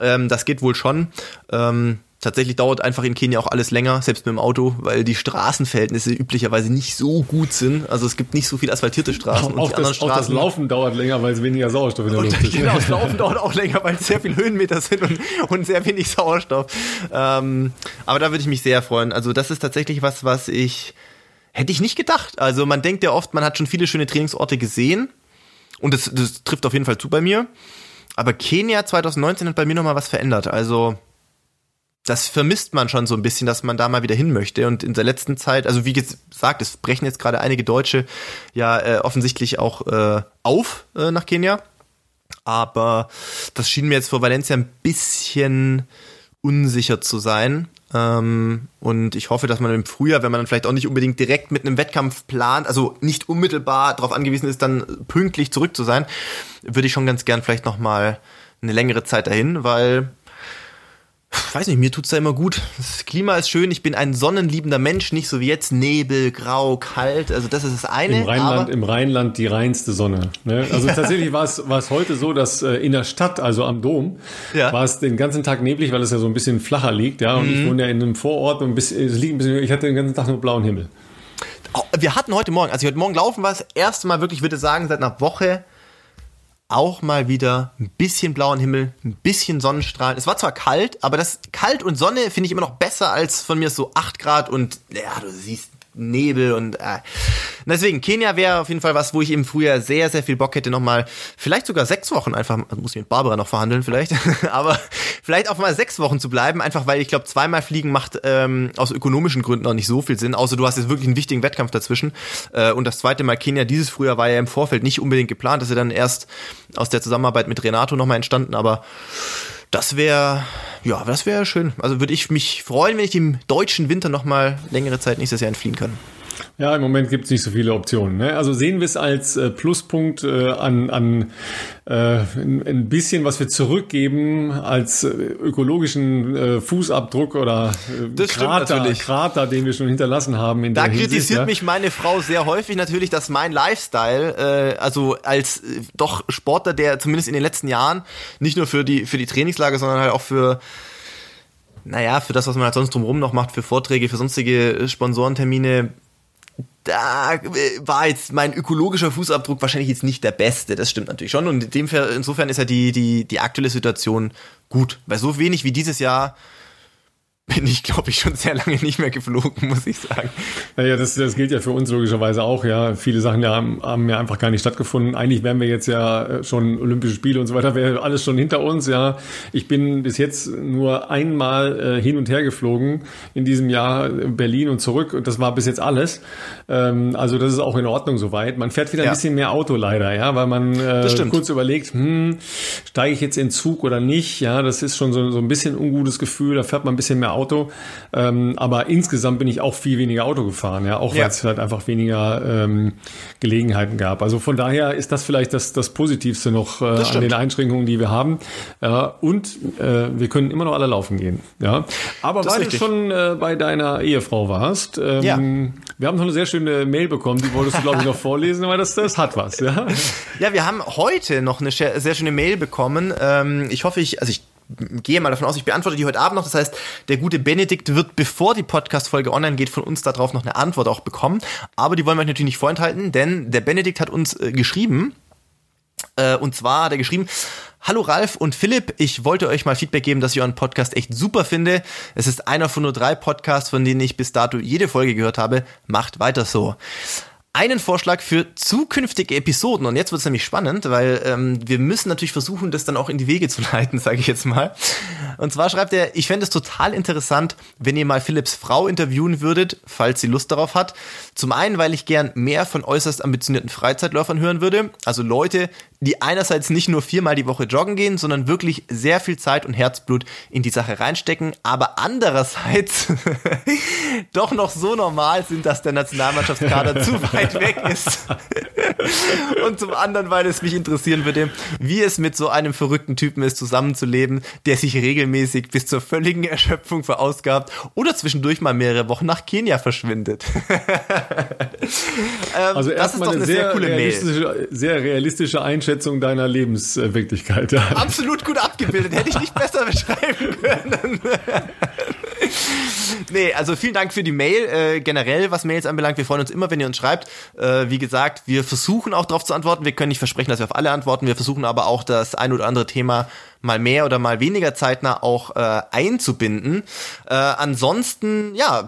Ähm, das geht wohl schon. Ähm, Tatsächlich dauert einfach in Kenia auch alles länger, selbst mit dem Auto, weil die Straßenverhältnisse üblicherweise nicht so gut sind. Also es gibt nicht so viel asphaltierte Straßen. Auch, und die das, Straßen, auch das Laufen dauert länger, weil es weniger Sauerstoff in der Luft ist. Genau, das Laufen dauert auch länger, weil es sehr viel Höhenmeter sind und, und sehr wenig Sauerstoff. Ähm, aber da würde ich mich sehr freuen. Also das ist tatsächlich was, was ich hätte ich nicht gedacht. Also man denkt ja oft, man hat schon viele schöne Trainingsorte gesehen und das, das trifft auf jeden Fall zu bei mir. Aber Kenia 2019 hat bei mir nochmal was verändert. Also das vermisst man schon so ein bisschen, dass man da mal wieder hin möchte. Und in der letzten Zeit, also wie gesagt, es brechen jetzt gerade einige Deutsche ja äh, offensichtlich auch äh, auf äh, nach Kenia. Aber das schien mir jetzt vor Valencia ein bisschen unsicher zu sein. Ähm, und ich hoffe, dass man im Frühjahr, wenn man dann vielleicht auch nicht unbedingt direkt mit einem Wettkampf plant, also nicht unmittelbar darauf angewiesen ist, dann pünktlich zurück zu sein, würde ich schon ganz gern vielleicht noch mal eine längere Zeit dahin, weil weiß nicht, mir tut's da immer gut. Das Klima ist schön, ich bin ein sonnenliebender Mensch, nicht so wie jetzt Nebel, grau, kalt. Also das ist das eine. Im Rheinland, im Rheinland die reinste Sonne. Ne? Also tatsächlich war es, war es heute so, dass äh, in der Stadt, also am Dom, ja. war es den ganzen Tag neblig, weil es ja so ein bisschen flacher liegt. Ja, und mhm. ich wohne ja in einem Vorort und bis, es liegt ein bisschen, ich hatte den ganzen Tag nur blauen Himmel. Wir hatten heute Morgen, als ich heute Morgen laufen war, das erste Mal wirklich, würde sagen, seit einer Woche auch mal wieder ein bisschen blauen Himmel, ein bisschen Sonnenstrahlen. Es war zwar kalt, aber das kalt und Sonne finde ich immer noch besser als von mir so 8 Grad und ja, du siehst Nebel und äh. deswegen Kenia wäre auf jeden Fall was, wo ich im Frühjahr sehr sehr viel Bock hätte nochmal, vielleicht sogar sechs Wochen einfach, also muss ich mit Barbara noch verhandeln vielleicht, aber vielleicht auch mal sechs Wochen zu bleiben, einfach weil ich glaube zweimal fliegen macht ähm, aus ökonomischen Gründen auch nicht so viel Sinn, außer du hast jetzt wirklich einen wichtigen Wettkampf dazwischen äh, und das zweite Mal Kenia dieses Frühjahr war ja im Vorfeld nicht unbedingt geplant, dass er dann erst aus der Zusammenarbeit mit Renato nochmal entstanden, aber das wäre, ja, das wäre schön. Also würde ich mich freuen, wenn ich im deutschen Winter noch mal längere Zeit nächstes Jahr entfliehen kann. Ja, im Moment gibt es nicht so viele Optionen. Ne? Also sehen wir es als äh, Pluspunkt äh, an, an äh, ein bisschen, was wir zurückgeben als äh, ökologischen äh, Fußabdruck oder das Krater, Krater, den wir schon hinterlassen haben. In da der kritisiert Hinsicht, ja? mich meine Frau sehr häufig natürlich, dass mein Lifestyle, äh, also als äh, doch Sportler, der zumindest in den letzten Jahren nicht nur für die für die Trainingslager, sondern halt auch für naja, für das, was man halt sonst drumherum noch macht, für Vorträge, für sonstige Sponsorentermine, da äh, war jetzt mein ökologischer Fußabdruck wahrscheinlich jetzt nicht der beste. Das stimmt natürlich schon. Und in dem Fall, insofern ist ja die, die, die aktuelle Situation gut. Weil so wenig wie dieses Jahr bin ich, glaube ich, schon sehr lange nicht mehr geflogen, muss ich sagen. Naja, das, das gilt ja für uns logischerweise auch, ja. Viele Sachen ja, haben, haben ja einfach gar nicht stattgefunden. Eigentlich wären wir jetzt ja äh, schon Olympische Spiele und so weiter, wäre alles schon hinter uns, ja. Ich bin bis jetzt nur einmal äh, hin und her geflogen in diesem Jahr Berlin und zurück und das war bis jetzt alles. Ähm, also das ist auch in Ordnung soweit. Man fährt wieder ja. ein bisschen mehr Auto leider, ja, weil man äh, kurz überlegt, hm, steige ich jetzt in Zug oder nicht, ja. Das ist schon so, so ein bisschen ungutes Gefühl, da fährt man ein bisschen mehr Auto. Ähm, aber insgesamt bin ich auch viel weniger Auto gefahren, ja, auch weil ja. es halt einfach weniger ähm, Gelegenheiten gab. Also von daher ist das vielleicht das, das Positivste noch äh, an den Einschränkungen, die wir haben. Äh, und äh, wir können immer noch alle laufen gehen. Ja. Aber das weil du schon äh, bei deiner Ehefrau warst, ähm, ja. wir haben noch eine sehr schöne Mail bekommen, die wolltest du, glaube ich, noch vorlesen, aber das, das hat was. Ja? ja, wir haben heute noch eine sehr schöne Mail bekommen. Ähm, ich hoffe, ich, also ich gehe mal davon aus, ich beantworte die heute Abend noch. Das heißt, der gute Benedikt wird, bevor die Podcast-Folge online geht, von uns darauf noch eine Antwort auch bekommen. Aber die wollen wir euch natürlich nicht vorenthalten, denn der Benedikt hat uns äh, geschrieben, äh, und zwar hat er geschrieben, Hallo Ralf und Philipp, ich wollte euch mal Feedback geben, dass ich euren Podcast echt super finde. Es ist einer von nur drei Podcasts, von denen ich bis dato jede Folge gehört habe. Macht weiter so einen Vorschlag für zukünftige Episoden. Und jetzt wird es nämlich spannend, weil ähm, wir müssen natürlich versuchen, das dann auch in die Wege zu leiten, sage ich jetzt mal. Und zwar schreibt er, ich fände es total interessant, wenn ihr mal Philips Frau interviewen würdet, falls sie Lust darauf hat. Zum einen, weil ich gern mehr von äußerst ambitionierten Freizeitläufern hören würde. Also Leute, die einerseits nicht nur viermal die Woche joggen gehen, sondern wirklich sehr viel Zeit und Herzblut in die Sache reinstecken, aber andererseits doch noch so normal sind, dass der Nationalmannschaftskader zu weit weg ist. und zum anderen, weil es mich interessieren würde, wie es mit so einem verrückten Typen ist, zusammenzuleben, der sich regelmäßig bis zur völligen Erschöpfung verausgabt oder zwischendurch mal mehrere Wochen nach Kenia verschwindet. ähm, also erstmal eine, eine, sehr, sehr coole realistische, Mail. Sehr realistische Einschätzung deiner Lebenswirklichkeit. Absolut gut abgebildet, hätte ich nicht besser beschreiben können. nee, also vielen Dank für die Mail. Äh, generell, was Mails anbelangt, wir freuen uns immer, wenn ihr uns schreibt. Äh, wie gesagt, wir versuchen auch darauf zu antworten. Wir können nicht versprechen, dass wir auf alle antworten. Wir versuchen aber auch das ein oder andere Thema mal mehr oder mal weniger zeitnah auch äh, einzubinden. Äh, ansonsten, ja,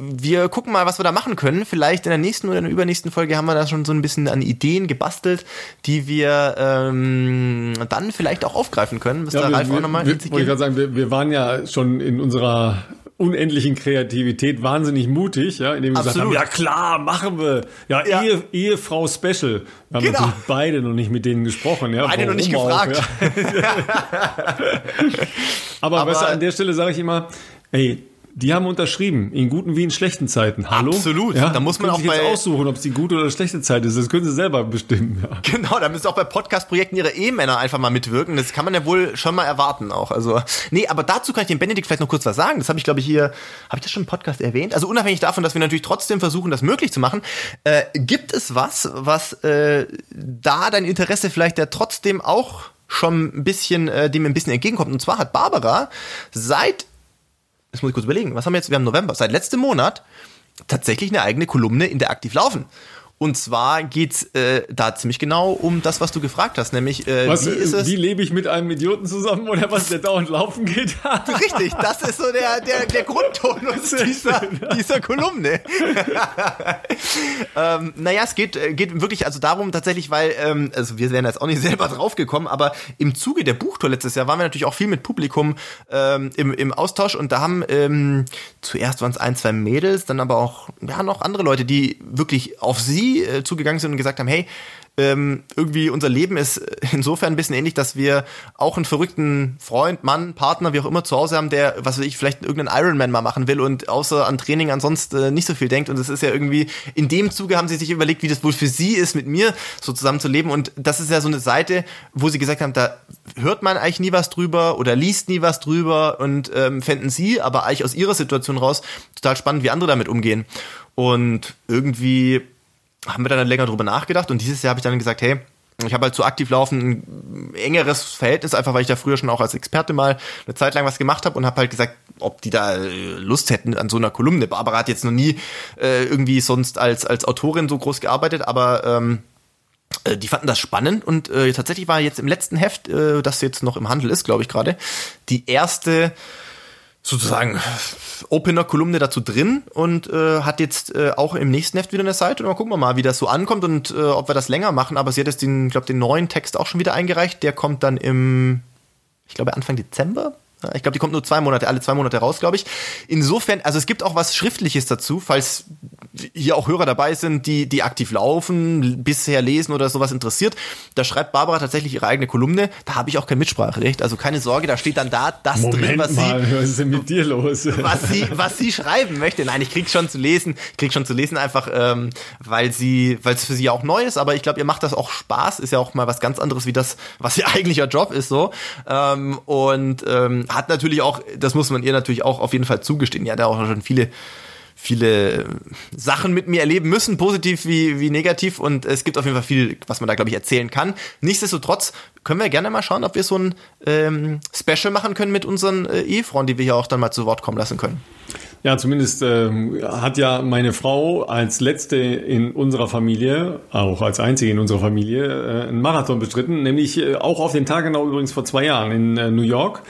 wir gucken mal, was wir da machen können. Vielleicht in der nächsten oder in der übernächsten Folge haben wir da schon so ein bisschen an Ideen gebastelt, die wir ähm, dann vielleicht auch aufgreifen können. Müsste ja, Ralf wir, auch nochmal wir, wollte ich gerade sagen, wir, wir waren ja schon in unserer unendlichen Kreativität wahnsinnig mutig, ja, indem wir Absolut. gesagt haben, ja klar, machen wir. Ja, ja. Ehe, Ehefrau Special. Wir haben genau. beide noch nicht mit denen gesprochen, ja. Beide noch nicht gefragt. Auch, ja. Aber, Aber weißt du, an der Stelle sage ich immer, ey, die haben unterschrieben, in guten wie in schlechten Zeiten. Hallo? Absolut. Ja, da muss man auch bei aussuchen, ob es die gute oder schlechte Zeit ist. Das können sie selber bestimmen. Ja. Genau, da müssen auch bei Podcast-Projekten ihre Ehemänner einfach mal mitwirken. Das kann man ja wohl schon mal erwarten auch. Also, nee, aber dazu kann ich dem Benedikt vielleicht noch kurz was sagen. Das habe ich, glaube ich, hier, habe ich das schon im Podcast erwähnt? Also unabhängig davon, dass wir natürlich trotzdem versuchen, das möglich zu machen, äh, gibt es was, was äh, da dein Interesse vielleicht der trotzdem auch schon ein bisschen, äh, dem ein bisschen entgegenkommt. Und zwar hat Barbara seit jetzt muss ich kurz überlegen, was haben wir jetzt? Wir haben November, seit letztem Monat tatsächlich eine eigene Kolumne in der Aktiv Laufen. Und zwar geht's äh, da ziemlich genau um das, was du gefragt hast, nämlich äh, was, wie ist es? Wie lebe ich mit einem Idioten zusammen oder was, der dauernd laufen geht? Richtig, das ist so der, der, der Grundtonus dieser, dieser Kolumne. ähm, naja, es geht, äh, geht wirklich also darum tatsächlich, weil, ähm, also wir wären jetzt auch nicht selber draufgekommen, aber im Zuge der Buchtour letztes Jahr waren wir natürlich auch viel mit Publikum ähm, im, im Austausch und da haben ähm, zuerst waren es ein, zwei Mädels, dann aber auch ja noch andere Leute, die wirklich auf sie äh, zugegangen sind und gesagt haben, hey, ähm, irgendwie unser Leben ist insofern ein bisschen ähnlich, dass wir auch einen verrückten Freund, Mann, Partner, wie auch immer zu Hause haben, der, was weiß ich, vielleicht irgendeinen Ironman mal machen will und außer an Training ansonsten äh, nicht so viel denkt. Und es ist ja irgendwie, in dem Zuge haben sie sich überlegt, wie das wohl für sie ist, mit mir so zusammen zu leben. Und das ist ja so eine Seite, wo sie gesagt haben, da hört man eigentlich nie was drüber oder liest nie was drüber und ähm, fänden sie aber eigentlich aus ihrer Situation raus total spannend, wie andere damit umgehen. Und irgendwie haben wir dann länger drüber nachgedacht und dieses Jahr habe ich dann gesagt, hey, ich habe halt zu aktiv laufen ein engeres Verhältnis, einfach weil ich da früher schon auch als Experte mal eine Zeit lang was gemacht habe und habe halt gesagt, ob die da äh, Lust hätten an so einer Kolumne. Barbara hat jetzt noch nie äh, irgendwie sonst als, als Autorin so groß gearbeitet, aber ähm, äh, die fanden das spannend und äh, tatsächlich war jetzt im letzten Heft, äh, das jetzt noch im Handel ist, glaube ich gerade, die erste sozusagen Opener-Kolumne dazu drin und äh, hat jetzt äh, auch im nächsten Heft wieder eine Seite und dann gucken wir mal, wie das so ankommt und äh, ob wir das länger machen. Aber sie hat jetzt den, glaube den neuen Text auch schon wieder eingereicht. Der kommt dann im, ich glaube Anfang Dezember. Ich glaube, die kommt nur zwei Monate, alle zwei Monate raus, glaube ich. Insofern, also es gibt auch was Schriftliches dazu, falls hier auch Hörer dabei sind, die, die aktiv laufen, bisher lesen oder sowas interessiert. Da schreibt Barbara tatsächlich ihre eigene Kolumne. Da habe ich auch kein Mitspracherecht. Also keine Sorge, da steht dann da das Moment drin, was mal, sie, was ist denn mit dir los? was sie, was sie schreiben möchte. Nein, ich krieg schon zu lesen, krieg schon zu lesen einfach, ähm, weil sie, weil es für sie auch neu ist. Aber ich glaube, ihr macht das auch Spaß. Ist ja auch mal was ganz anderes wie das, was ihr eigentlicher Job ist so. Ähm, und ähm, hat natürlich auch, das muss man ihr natürlich auch auf jeden Fall zugestehen. Ja, da auch schon viele viele Sachen mit mir erleben müssen, positiv wie, wie negativ. Und es gibt auf jeden Fall viel, was man da, glaube ich, erzählen kann. Nichtsdestotrotz können wir gerne mal schauen, ob wir so ein ähm, Special machen können mit unseren äh, Ehefrauen, die wir hier auch dann mal zu Wort kommen lassen können. Ja, zumindest ähm, hat ja meine Frau als letzte in unserer Familie, auch als einzige in unserer Familie, äh, einen Marathon bestritten, nämlich äh, auch auf den Tag genau übrigens vor zwei Jahren in äh, New York.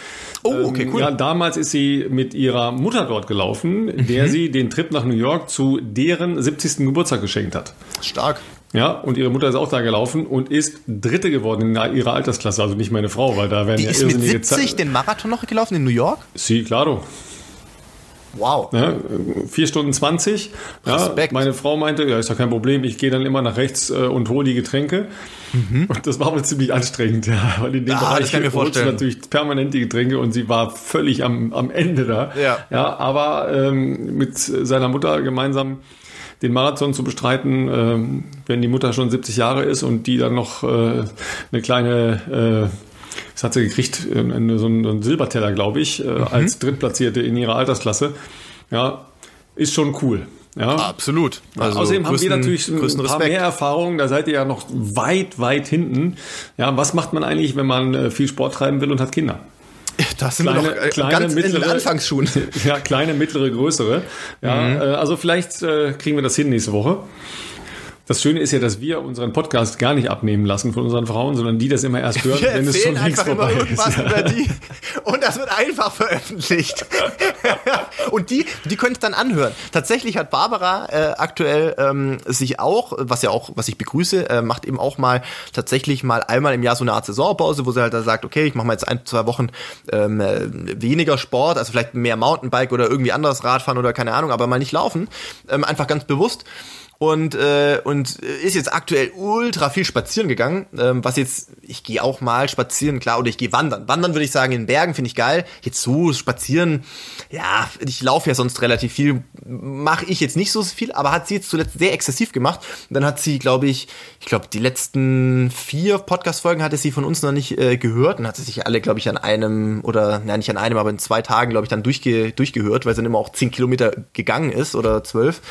Oh, okay, Ähm, cool. Ja, damals ist sie mit ihrer Mutter dort gelaufen, der sie den Trip nach New York zu deren 70. Geburtstag geschenkt hat. Stark. Ja, und ihre Mutter ist auch da gelaufen und ist Dritte geworden in ihrer Altersklasse, also nicht meine Frau, weil da werden Die ja ist mit irrsinnige 70 Ze- den Marathon noch gelaufen in New York? Sí, claro. Wow. Ja, vier Stunden 20. Ja, Respekt. meine Frau meinte, ja, ist ja kein Problem, ich gehe dann immer nach rechts äh, und hole die Getränke. Und das war wohl ziemlich anstrengend, ja, weil in dem Mhm. Ah, Bereich das kann ich mir holst du vorstellen. natürlich permanent die Getränke und sie war völlig am, am Ende da. Ja. ja aber ähm, mit seiner Mutter gemeinsam den Marathon zu bestreiten, ähm, wenn die Mutter schon 70 Jahre ist und die dann noch äh, eine kleine, äh, was hat sie gekriegt, äh, eine, so, einen, Silberteller, glaube ich, äh, Mhm. als Drittplatzierte in ihrer Altersklasse. Ja, ist schon cool. Ja. Absolut. Also Außerdem haben wir größten- natürlich ein größten paar Respekt. mehr Erfahrungen. Da seid ihr ja noch weit, weit hinten. Ja, was macht man eigentlich, wenn man äh, viel Sport treiben will und hat Kinder? Da sind Kleine- wir noch äh, kleine, ganz in den mittlere- Anfangsschuhen. Ja, kleine, mittlere, größere. Ja, Mhm. äh, also vielleicht äh, kriegen wir das hin nächste Woche. Das Schöne ist ja, dass wir unseren Podcast gar nicht abnehmen lassen von unseren Frauen, sondern die das immer erst hören, Wir wenn es schon längst vorbei ist. Ja. über die und das wird einfach veröffentlicht. und die, die können es dann anhören. Tatsächlich hat Barbara äh, aktuell ähm, sich auch, was ja auch, was ich begrüße, äh, macht eben auch mal tatsächlich mal einmal im Jahr so eine Art Saisonpause, wo sie halt da sagt, okay, ich mache mal jetzt ein, zwei Wochen ähm, äh, weniger Sport, also vielleicht mehr Mountainbike oder irgendwie anderes Radfahren oder keine Ahnung, aber mal nicht laufen. Ähm, einfach ganz bewusst und äh, und ist jetzt aktuell ultra viel spazieren gegangen, ähm, was jetzt ich gehe auch mal spazieren, klar, oder ich gehe wandern. Wandern würde ich sagen in Bergen finde ich geil. Jetzt so spazieren, ja, ich laufe ja sonst relativ viel, mache ich jetzt nicht so viel, aber hat sie jetzt zuletzt sehr exzessiv gemacht. Und dann hat sie, glaube ich, ich glaube die letzten vier Podcast Folgen hatte sie von uns noch nicht äh, gehört und hat sie sich alle, glaube ich, an einem oder ja nicht an einem, aber in zwei Tagen, glaube ich, dann durchge durchgehört, weil sie dann immer auch zehn Kilometer gegangen ist oder zwölf.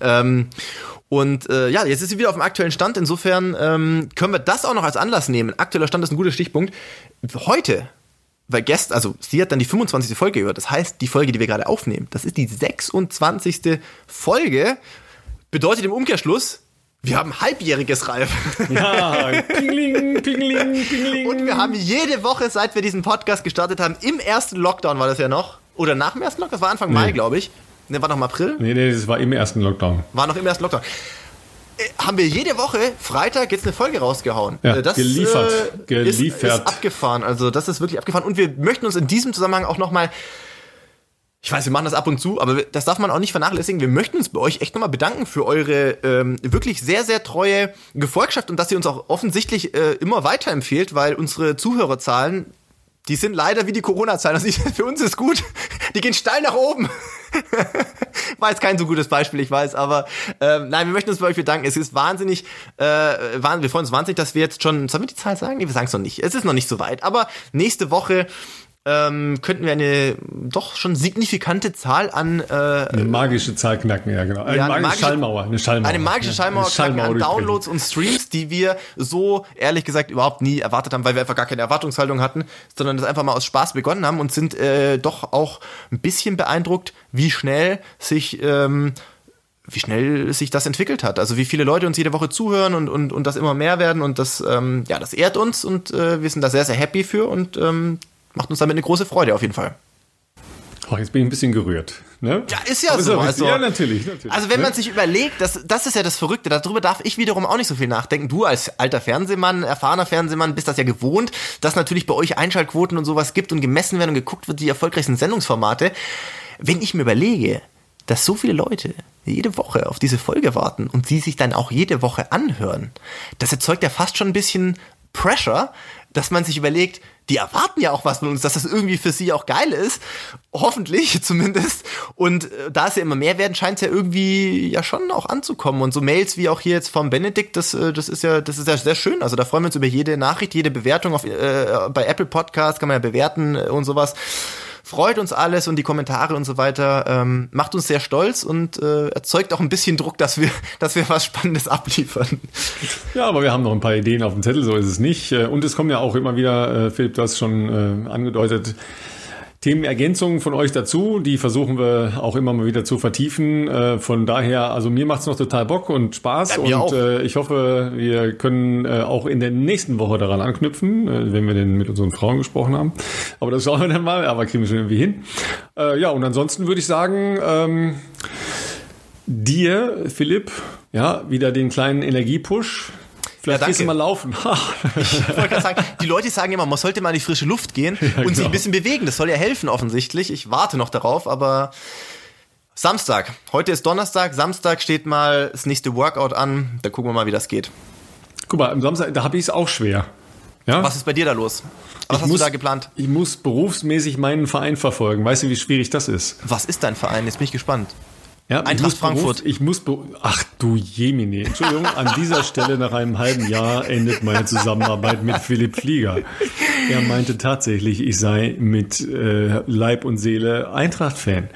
Ähm, und äh, ja, jetzt ist sie wieder auf dem aktuellen Stand. Insofern ähm, können wir das auch noch als Anlass nehmen. Aktueller Stand ist ein guter Stichpunkt. Heute, weil gestern, also sie hat dann die 25. Folge gehört. Das heißt, die Folge, die wir gerade aufnehmen, das ist die 26. Folge. Bedeutet im Umkehrschluss, wir haben halbjähriges Ralf. Ja, pingling, pingling, pingling. Und wir haben jede Woche, seit wir diesen Podcast gestartet haben, im ersten Lockdown war das ja noch. Oder nach dem ersten Lockdown? Das war Anfang Mai, glaube ich. Ne, war noch im April. Nee, nee, das war im ersten Lockdown. War noch im ersten Lockdown. Äh, haben wir jede Woche Freitag jetzt eine Folge rausgehauen. Ja, Äh, das, geliefert, Äh, geliefert. Ist, ist abgefahren. Also das ist wirklich abgefahren. Und wir möchten uns in diesem Zusammenhang auch nochmal ich weiß, wir machen das ab und zu, aber das darf man auch nicht vernachlässigen. Wir möchten uns bei euch echt nochmal bedanken für eure ähm, wirklich sehr, sehr treue Gefolgschaft und dass ihr uns auch offensichtlich äh, immer weiterempfehlt, weil unsere Zuhörerzahlen, die sind leider wie die Corona-Zahlen. Also für uns ist gut, die gehen steil nach oben. War jetzt kein so gutes Beispiel, ich weiß, aber ähm, nein, wir möchten uns bei euch bedanken. Es ist wahnsinnig, äh, wir freuen uns wahnsinnig, dass wir jetzt schon, sollen wir die Zahl sagen? Nee, wir sagen es noch nicht. Es ist noch nicht so weit, aber nächste Woche ähm, könnten wir eine doch schon signifikante Zahl an äh, eine magische Zahl knacken, ja genau. Eine, Ja, magische, eine magische- Schallmauer, eine Schallmauer. eine magische Ja, Schallmauer, knacken an durchbrechen. Downloads und Streams, die wir so ehrlich gesagt überhaupt nie erwartet haben, weil wir einfach gar keine Erwartungshaltung hatten, sondern das einfach mal aus Spaß begonnen haben und sind äh, doch auch ein bisschen beeindruckt, wie schnell sich ähm, wie schnell sich das entwickelt hat. Also wie viele Leute uns jede Woche zuhören und, und, und das immer mehr werden und das, ähm, ja, das ehrt uns und äh, wir sind da sehr, sehr happy für und ähm, macht uns damit eine große Freude auf jeden Fall. Oh, jetzt bin ich ein bisschen gerührt. Ne? Ja, ist ja Aber so. Also, ja, natürlich, natürlich. Also wenn ne? man sich überlegt, das, das ist ja das Verrückte, darüber darf ich wiederum auch nicht so viel nachdenken. Du als alter Fernsehmann, erfahrener Fernsehmann, bist das ja gewohnt, dass natürlich bei euch Einschaltquoten und sowas gibt und gemessen werden und geguckt wird, die erfolgreichsten Sendungsformate. Wenn ich mir überlege, dass so viele Leute jede Woche auf diese Folge warten und die sich dann auch jede Woche anhören, das erzeugt ja fast schon ein bisschen Pressure, dass man sich überlegt, die erwarten ja auch was von uns, dass das irgendwie für sie auch geil ist. Hoffentlich zumindest. Und äh, da es ja immer mehr werden, scheint es ja irgendwie ja schon auch anzukommen. Und so Mails wie auch hier jetzt vom Benedikt, das, äh, das ist ja, das ist ja sehr schön. Also da freuen wir uns über jede Nachricht, jede Bewertung auf, äh, bei Apple Podcast kann man ja bewerten äh, und sowas. Freut uns alles und die Kommentare und so weiter ähm, macht uns sehr stolz und äh, erzeugt auch ein bisschen Druck, dass wir, dass wir was Spannendes abliefern. Ja, aber wir haben noch ein paar Ideen auf dem Zettel, so ist es nicht. Äh, Und es kommen ja auch immer wieder, äh, Philipp, du hast schon äh, angedeutet, Themenergänzungen von euch dazu, die versuchen wir auch immer mal wieder zu vertiefen. Äh, Von daher, also mir macht's noch total Bock und Spaß Ja, und äh, ich hoffe, wir können äh, auch in der nächsten Woche daran anknüpfen, äh, wenn wir denn mit unseren Frauen gesprochen haben. Aber das schauen wir dann mal, aber kriegen wir schon irgendwie hin. Äh, Ja, und ansonsten würde ich sagen, ähm, dir, Philipp, ja, wieder den kleinen Energiepush. Vielleicht Ja, gehst du mal laufen. Ich wollte gerade sagen, die Leute sagen immer, man sollte mal in die frische Luft gehen und sich genau. ein bisschen bewegen. Das soll ja helfen offensichtlich. Ich warte noch darauf, aber Samstag. Heute ist Donnerstag. Samstag steht mal das nächste Workout an. Da gucken wir mal, wie das geht. Guck mal, am Samstag, da habe ich es auch schwer. Ja? Was ist bei dir da los? Was Ich hast muss- du da geplant? Ich muss berufsmäßig meinen Verein verfolgen. Weißt du, wie schwierig das ist? Was ist dein Verein? Jetzt bin ich gespannt. Ja, ich Eintracht muss Frankfurt. Beruf, ich muss, ach du Jemine. Entschuldigung, an dieser Stelle nach einem halben Jahr endet meine Zusammenarbeit mit Philipp Flieger. Er meinte tatsächlich, ich sei mit äh, Leib und Seele Eintracht-Fan.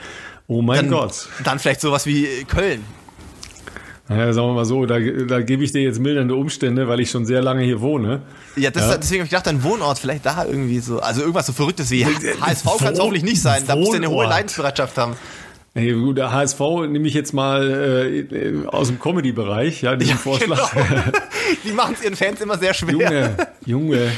Oh mein Gott. Dann vielleicht sowas wie Köln. Naja, sagen wir mal so, da, da gebe ich dir jetzt mildernde Umstände, weil ich schon sehr lange hier wohne. Ja, das, Ja. deswegen habe ich gedacht, dein Wohnort vielleicht da irgendwie so. Also irgendwas so Verrücktes wie HSV kann es hoffentlich nicht sein. Da musst du eine hohe. Leidensbereitschaft haben. Hey, gut, der HSV nehme ich jetzt mal äh, aus dem Comedy-Bereich, ja, diesen Vorschlag. Genau. Die machen es ihren Fans immer sehr schwer. Junge, Junge,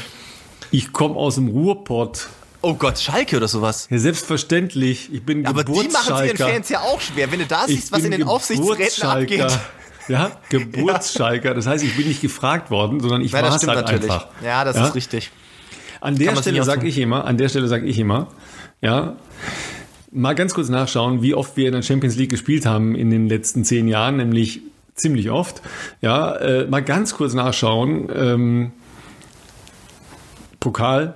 ich komme aus dem Ruhrpott. Oh Gott, Schalke oder sowas. Ja, selbstverständlich. Ich bin Aber die machen es ihren. Fans ja auch schwer. Wenn du da Ich siehst, was in den Aufsichtsräten abgeht. Ja, Geburtsschalker. Das heißt, ich bin nicht gefragt worden, sondern ich Ja, war es halt natürlich. einfach. Ja, das Ja? ist richtig. An der Kann Stelle sage ich immer, an der Stelle sage ich immer, ja, mal ganz kurz nachschauen, wie oft wir in der Champions League gespielt haben in den letzten zehn Jahren, nämlich ziemlich oft. Ja, äh, mal ganz kurz nachschauen. Ähm, Pokal,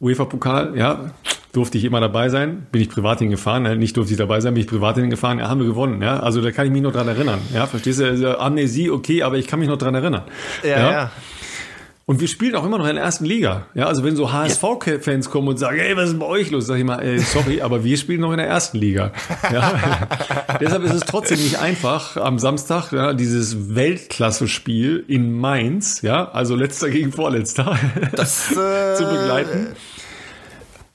UEFA-Pokal, ja, durfte ich immer dabei sein, bin ich privat hingefahren, nicht durfte ich dabei sein, bin ich privat hingefahren, ja, haben wir gewonnen, ja, also da kann ich mich noch dran erinnern, ja, verstehst du, also, Amnesie, okay, aber ich kann mich noch dran erinnern. Ja, ja. Und wir spielen auch immer noch in der ersten Liga. Ja, also wenn so HSV-Fans kommen und sagen, ey, was ist bei euch los? Sag ich mal, ey, sorry, aber wir spielen noch in der ersten Liga. Ja. Deshalb ist es trotzdem nicht einfach, am Samstag ja, dieses Weltklasse-Spiel in Mainz, ja, also letzter gegen vorletzter, Das, äh, zu begleiten.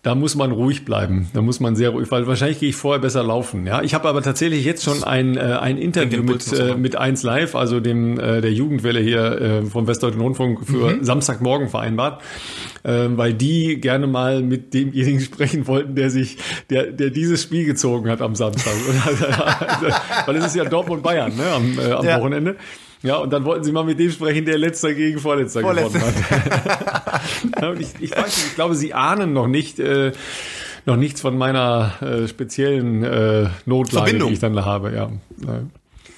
Da muss man ruhig bleiben. Da muss man sehr ruhig, weil wahrscheinlich gehe ich vorher besser laufen. Ja, ich habe aber tatsächlich jetzt schon ein, äh, ein Interview mit, äh, mit 1 Live, also dem äh, der Jugendwelle hier äh, vom Westdeutschen Rundfunk für Mhm. Samstagmorgen vereinbart, äh, weil die gerne mal mit demjenigen sprechen wollten, der sich, der, der dieses Spiel gezogen hat am Samstag. weil es ist ja Dortmund Bayern ne, am, äh, am Ja. Wochenende. Ja, und dann wollten sie mal mit dem sprechen, der letzter gegen Vorletzter, Vorletzter. gewonnen hat. ja, ich, ich weiß nicht, ich glaube, sie ahnen noch nicht, äh, noch nichts von meiner äh, speziellen äh, Notlage, Verbindung. die ich dann habe. Ja.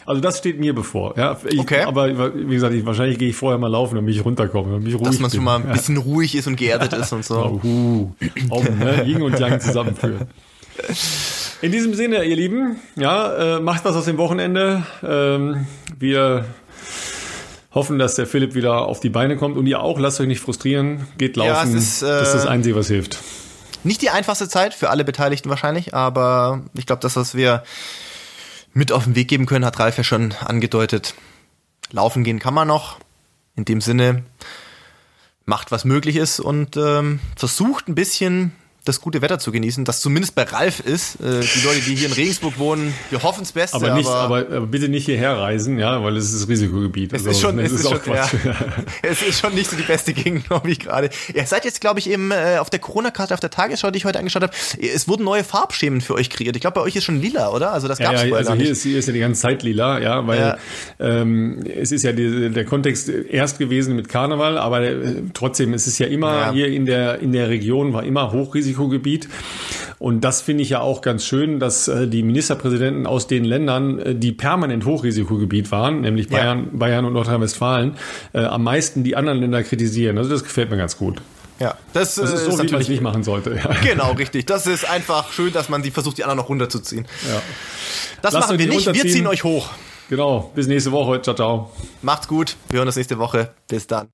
Also das steht mir bevor. Ja, ich, Okay. Aber wie gesagt, ich, wahrscheinlich gehe ich vorher mal laufen, damit ich runterkomme, damit ich ruhig Dass man schon mal ein bisschen ruhig ist und geerdet ist und so. Oh. Augen, ne? Yin und Yang zusammenführen. In diesem Sinne, ihr Lieben, ja, äh, macht was aus dem Wochenende. Ähm, wir hoffen, dass der Philipp wieder auf die Beine kommt und ihr auch. Lasst euch nicht frustrieren. Geht laufen. Ja, es ist, äh, das ist das Einzige, was hilft. Nicht die einfachste Zeit für alle Beteiligten wahrscheinlich, aber ich glaube, das, was wir mit auf den Weg geben können, hat Ralf ja schon angedeutet. Laufen gehen kann man noch. In dem Sinne, macht was möglich ist und ähm, versucht ein bisschen das gute Wetter zu genießen, das zumindest bei Ralf ist. Äh, die Leute, die hier in Regensburg wohnen, wir hoffen das Beste. Aber, nicht, aber, aber bitte nicht hierher reisen, ja, weil es ist das Risikogebiet. Es Also, ist schon, es ist, schon, auch Quatsch. ja, es ist schon nicht so die beste Gegend, glaube ich gerade. Ihr seid jetzt, glaube ich, im, äh, auf der Corona-Karte, auf der Tagesschau, die ich heute angeschaut habe, es wurden neue Farbschemen für euch kreiert. Ich glaube, bei euch ist schon lila, oder? Also das Ja, gab's ja, vorher also hier nicht. ist, hier ist ja die ganze Zeit lila, ja, weil Ja. Ähm, es ist ja die, der Kontext erst gewesen mit Karneval, aber äh, trotzdem, es ist ja immer Ja. hier in der in der Region war immer Hochrisikogebiet und das finde ich ja auch ganz schön, dass äh, die Ministerpräsidenten aus den Ländern, äh, die permanent Hochrisikogebiet waren, nämlich Ja. Bayern, Bayern und Nordrhein-Westfalen, äh, am meisten die anderen Länder kritisieren. Also das gefällt mir ganz gut. Ja, das, Das äh, ist so, wie man es nicht machen sollte. Ja. Genau, richtig. Das ist einfach schön, dass man die versucht, die anderen noch runterzuziehen. Ja. Das Lasst machen wir nicht. Wir ziehen euch hoch. Genau. Bis nächste Woche. Ciao, ciao. Macht's gut. Wir hören uns nächste Woche. Bis dann.